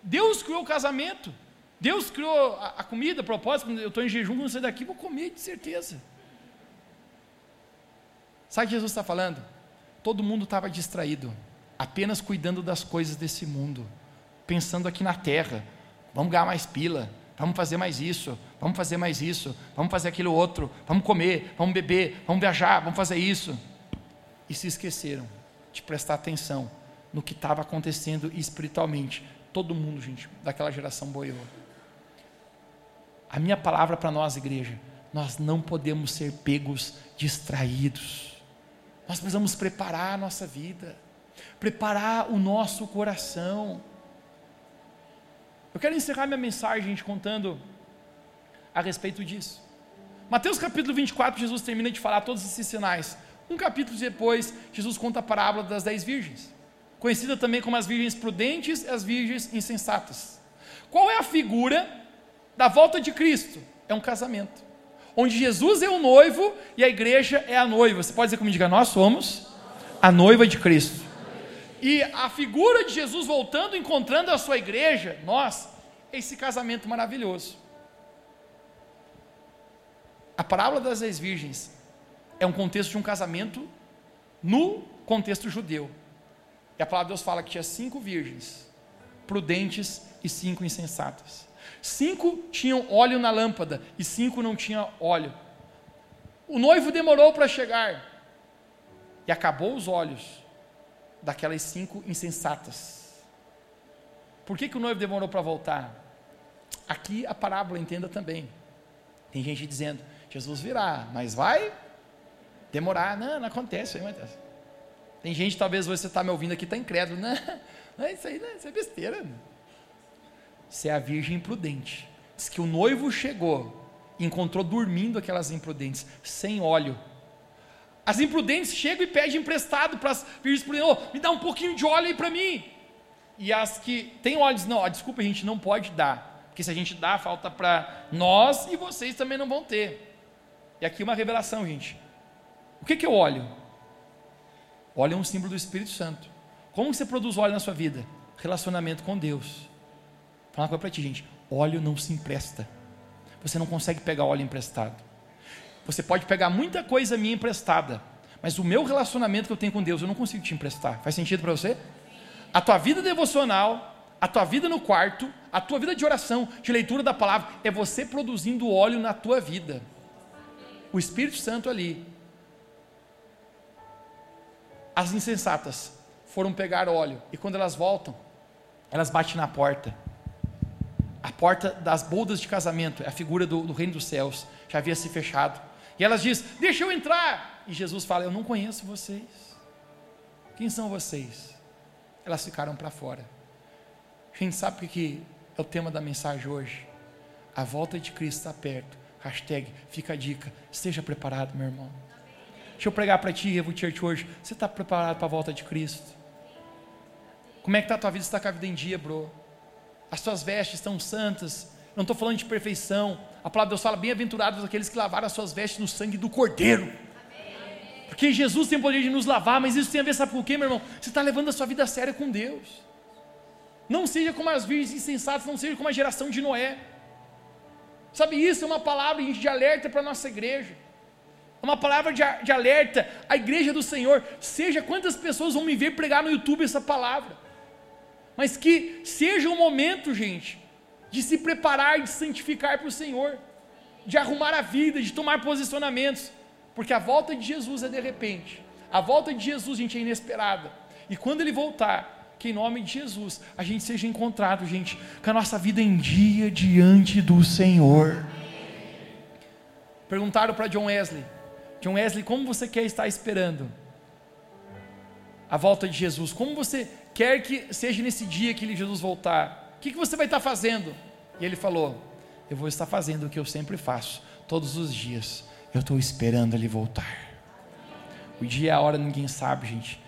Deus criou o casamento. Deus criou a, a comida, a propósito, eu estou em jejum, quando sair daqui, vou comer, de certeza. Sabe o que Jesus está falando? Todo mundo estava distraído, apenas cuidando das coisas desse mundo, pensando aqui na terra. Vamos ganhar mais pila, vamos fazer mais isso, vamos fazer mais isso, vamos fazer aquilo outro, vamos comer, vamos beber, vamos viajar, vamos fazer isso. E se esqueceram de prestar atenção no que estava acontecendo espiritualmente. Todo mundo, gente, daquela geração boiou. A minha palavra para nós, igreja, nós não podemos ser pegos distraídos. Nós precisamos preparar a nossa vida, preparar o nosso coração. Eu quero encerrar minha mensagem, contando a respeito disso. Mateus capítulo 24, Jesus termina de falar todos esses sinais. Um capítulo depois, Jesus conta a parábola das dez virgens, conhecida também como as virgens prudentes e as virgens insensatas. Qual é a figura da volta de Cristo? É um casamento, onde Jesus é o noivo e a igreja é a noiva. Você pode dizer comigo, diga, nós somos a noiva de Cristo. E a figura de Jesus voltando, encontrando a sua igreja, nós, esse casamento maravilhoso. A parábola das dez virgens é um contexto de um casamento no contexto judeu. E a palavra de Deus fala que tinha cinco virgens, prudentes e cinco insensatas. Cinco tinham óleo na lâmpada e cinco não tinham óleo. O noivo demorou para chegar e acabou os olhos daquelas cinco insensatas. Por que, que o noivo demorou para voltar? Aqui a parábola entenda também. Tem gente dizendo: Jesus virá, mas vai demorar. Não, não acontece. Não acontece. Tem gente, talvez você está me ouvindo aqui, está incrédulo. Não, não, isso aí não, isso é besteira. Você é a virgem imprudente. Diz que o noivo chegou encontrou dormindo aquelas imprudentes, sem óleo. As imprudentes chegam e pedem emprestado para as virgens prudentes, oh, me dá um pouquinho de óleo aí para mim. E as que têm óleo dizem, não, desculpa, a gente não pode dar. Porque se a gente dá, falta para nós e vocês também não vão ter. E aqui uma revelação, gente. O que, que é o óleo? Óleo é um símbolo do Espírito Santo. Como você produz óleo na sua vida? Relacionamento com Deus. Vou falar uma coisa para ti, gente. Óleo não se empresta. Você não consegue pegar óleo emprestado. Você pode pegar muita coisa minha emprestada, mas o meu relacionamento que eu tenho com Deus, eu não consigo te emprestar. Faz sentido para você? A tua vida devocional, a tua vida no quarto, a tua vida de oração, de leitura da palavra, é você produzindo óleo na tua vida o Espírito Santo ali. As insensatas foram pegar óleo e quando elas voltam, elas batem na porta. A porta das boldas de casamento é a figura do, do reino dos céus, já havia se fechado. E elas dizem: Deixa eu entrar. E Jesus fala: Eu não conheço vocês. Quem são vocês? Elas ficaram para fora. A gente sabe o que é o tema da mensagem hoje? A volta de Cristo está perto Hashtag fica a dica. Esteja preparado, meu irmão. Deixa eu pregar para ti, Evo Church, hoje. Você está preparado para a volta de Cristo? Como é que está a tua vida? Você está com a vida em dia, bro? As tuas vestes estão santas. Não estou falando de perfeição. A palavra de Deus fala: bem-aventurados aqueles que lavaram as suas vestes no sangue do Cordeiro. Porque Jesus tem o poder de nos lavar, mas isso tem a ver, sabe com o quê, meu irmão? Você está levando a sua vida a sério com Deus. Não seja como as virgens insensatas, não seja como a geração de Noé. Sabe, isso é uma palavra de alerta para a nossa igreja. É uma palavra de, de alerta à igreja do Senhor. Seja quantas pessoas vão me ver pregar no YouTube essa palavra. Mas que seja um momento, gente, de se preparar, de santificar para o Senhor, de arrumar a vida, de tomar posicionamentos, porque a volta de Jesus é de repente, a volta de Jesus, gente, é inesperada, e quando Ele voltar, que em nome de Jesus a gente seja encontrado, gente, com a nossa vida em dia diante do Senhor. Perguntaram para John Wesley: John Wesley, como você quer estar esperando a volta de Jesus? Como você quer que seja nesse dia que Jesus voltar? Que, que você vai estar fazendo? E ele falou: Eu vou estar fazendo o que eu sempre faço, todos os dias. Eu estou esperando ele voltar. O dia e a hora ninguém sabe, gente.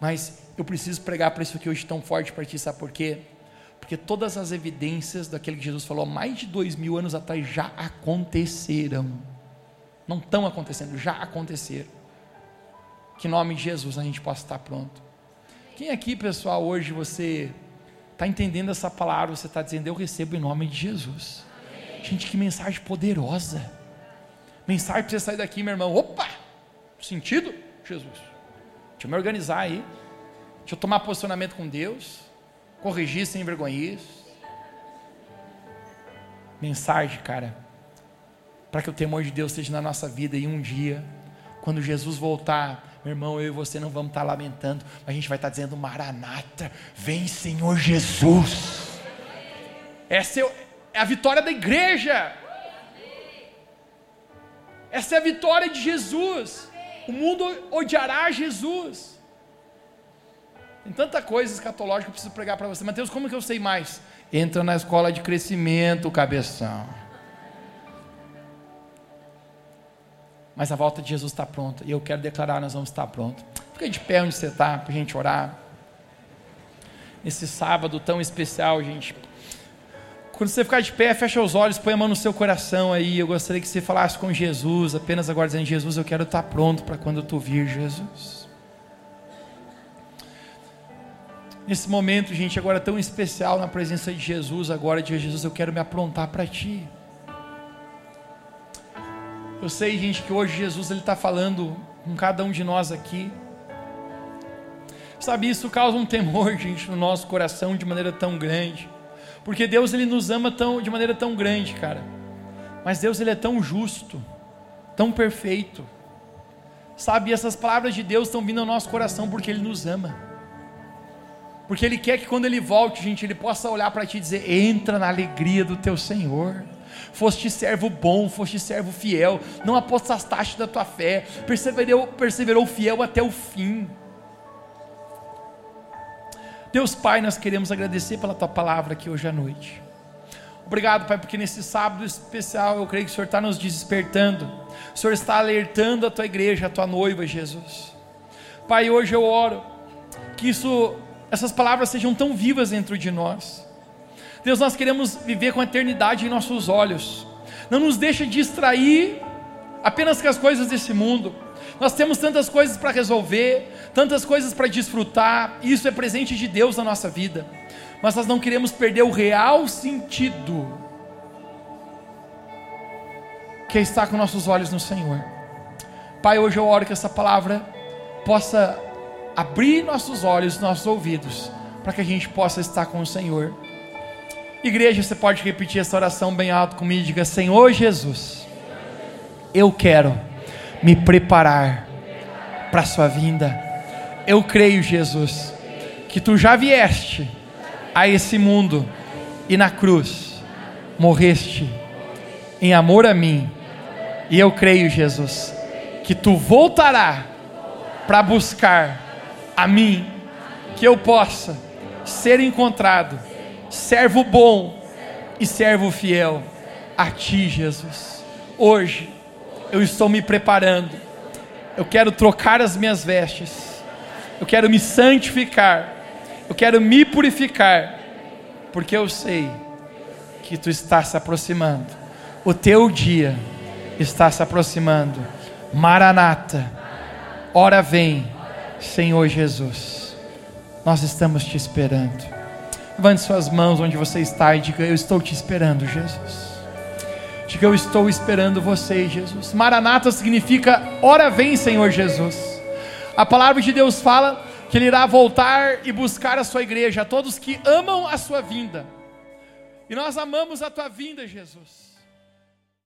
Mas eu preciso pregar para isso aqui hoje tão forte para ti, sabe por quê? Porque todas as evidências daquele que Jesus falou mais de dois mil anos atrás já aconteceram. Não estão acontecendo, já aconteceram. Que em nome de Jesus a gente possa estar pronto. Quem aqui, pessoal, hoje você está entendendo essa palavra, você está dizendo, eu recebo em nome de Jesus. Gente, que mensagem poderosa. Mensagem para você sair daqui, meu irmão. Opa! Sentido? Jesus. Deixa eu me organizar aí. Deixa eu tomar posicionamento com Deus. Corrigir sem vergonhice. Mensagem, cara. Para que o temor de Deus esteja na nossa vida e um dia, quando Jesus voltar, meu irmão, eu e você não vamos estar lamentando, a gente vai estar dizendo: Maranata, vem Senhor Jesus. Essa é a vitória da igreja. Essa é a vitória de Jesus. O mundo odiará Jesus. Tem tanta coisa escatológica que eu preciso pregar para você. Mateus, como que eu sei mais? Entra na escola de crescimento, cabeção. Mas a volta de Jesus está pronta. E eu quero declarar: nós vamos estar prontos. Fica de pé onde você está, para a gente orar. Nesse sábado tão especial, gente. Quando você ficar de pé, fecha os olhos, põe a mão no seu coração aí. Eu gostaria que você falasse com Jesus, apenas agora dizendo: Jesus, eu quero estar pronto para quando tu vir, Jesus. Nesse momento, gente, agora tão especial na presença de Jesus, agora de Jesus, eu quero me aprontar para ti. Eu sei, gente, que hoje Jesus ele está falando com cada um de nós aqui. Sabe, isso causa um temor, gente, no nosso coração de maneira tão grande. Porque Deus ele nos ama tão, de maneira tão grande, cara. Mas Deus ele é tão justo, tão perfeito. Sabe, essas palavras de Deus estão vindo ao nosso coração porque ele nos ama. Porque ele quer que quando ele volte, gente, ele possa olhar para ti e dizer: "Entra na alegria do teu Senhor" foste servo bom, foste servo fiel, não apostaste da tua fé, perseverou, perseverou fiel até o fim. Deus Pai, nós queremos agradecer pela tua palavra aqui hoje à noite. Obrigado, Pai, porque nesse sábado especial eu creio que o Senhor está nos despertando, o Senhor está alertando a tua igreja, a tua noiva, Jesus. Pai, hoje eu oro que isso, essas palavras sejam tão vivas dentro de nós Deus, nós queremos viver com a eternidade em nossos olhos. Não nos deixa distrair apenas com as coisas desse mundo. Nós temos tantas coisas para resolver, tantas coisas para desfrutar, e isso é presente de Deus na nossa vida. Mas nós não queremos perder o real sentido que é estar com nossos olhos no Senhor. Pai, hoje eu oro que essa palavra possa abrir nossos olhos, nossos ouvidos, para que a gente possa estar com o Senhor. Igreja, você pode repetir essa oração bem alto comigo. Diga: Senhor Jesus, eu quero me preparar para a Sua vinda. Eu creio, Jesus, que Tu já vieste a esse mundo e na cruz morreste em amor a mim. E eu creio, Jesus, que Tu voltará para buscar a mim, que eu possa ser encontrado servo bom e servo fiel a Ti, Jesus. Hoje eu estou me preparando, eu quero trocar as minhas vestes, eu quero me santificar, eu quero me purificar, porque eu sei que Tu está se aproximando, o Teu dia está se aproximando. Maranata, ora vem, Senhor Jesus, nós estamos te esperando. Levante suas mãos onde você está e diga: Eu estou te esperando, Jesus. Diga: Eu estou esperando você, Jesus. Maranata significa: Ora vem, Senhor Jesus. A palavra de Deus fala que Ele irá voltar e buscar a sua igreja, a todos que amam a sua vinda. E nós amamos a tua vinda, Jesus.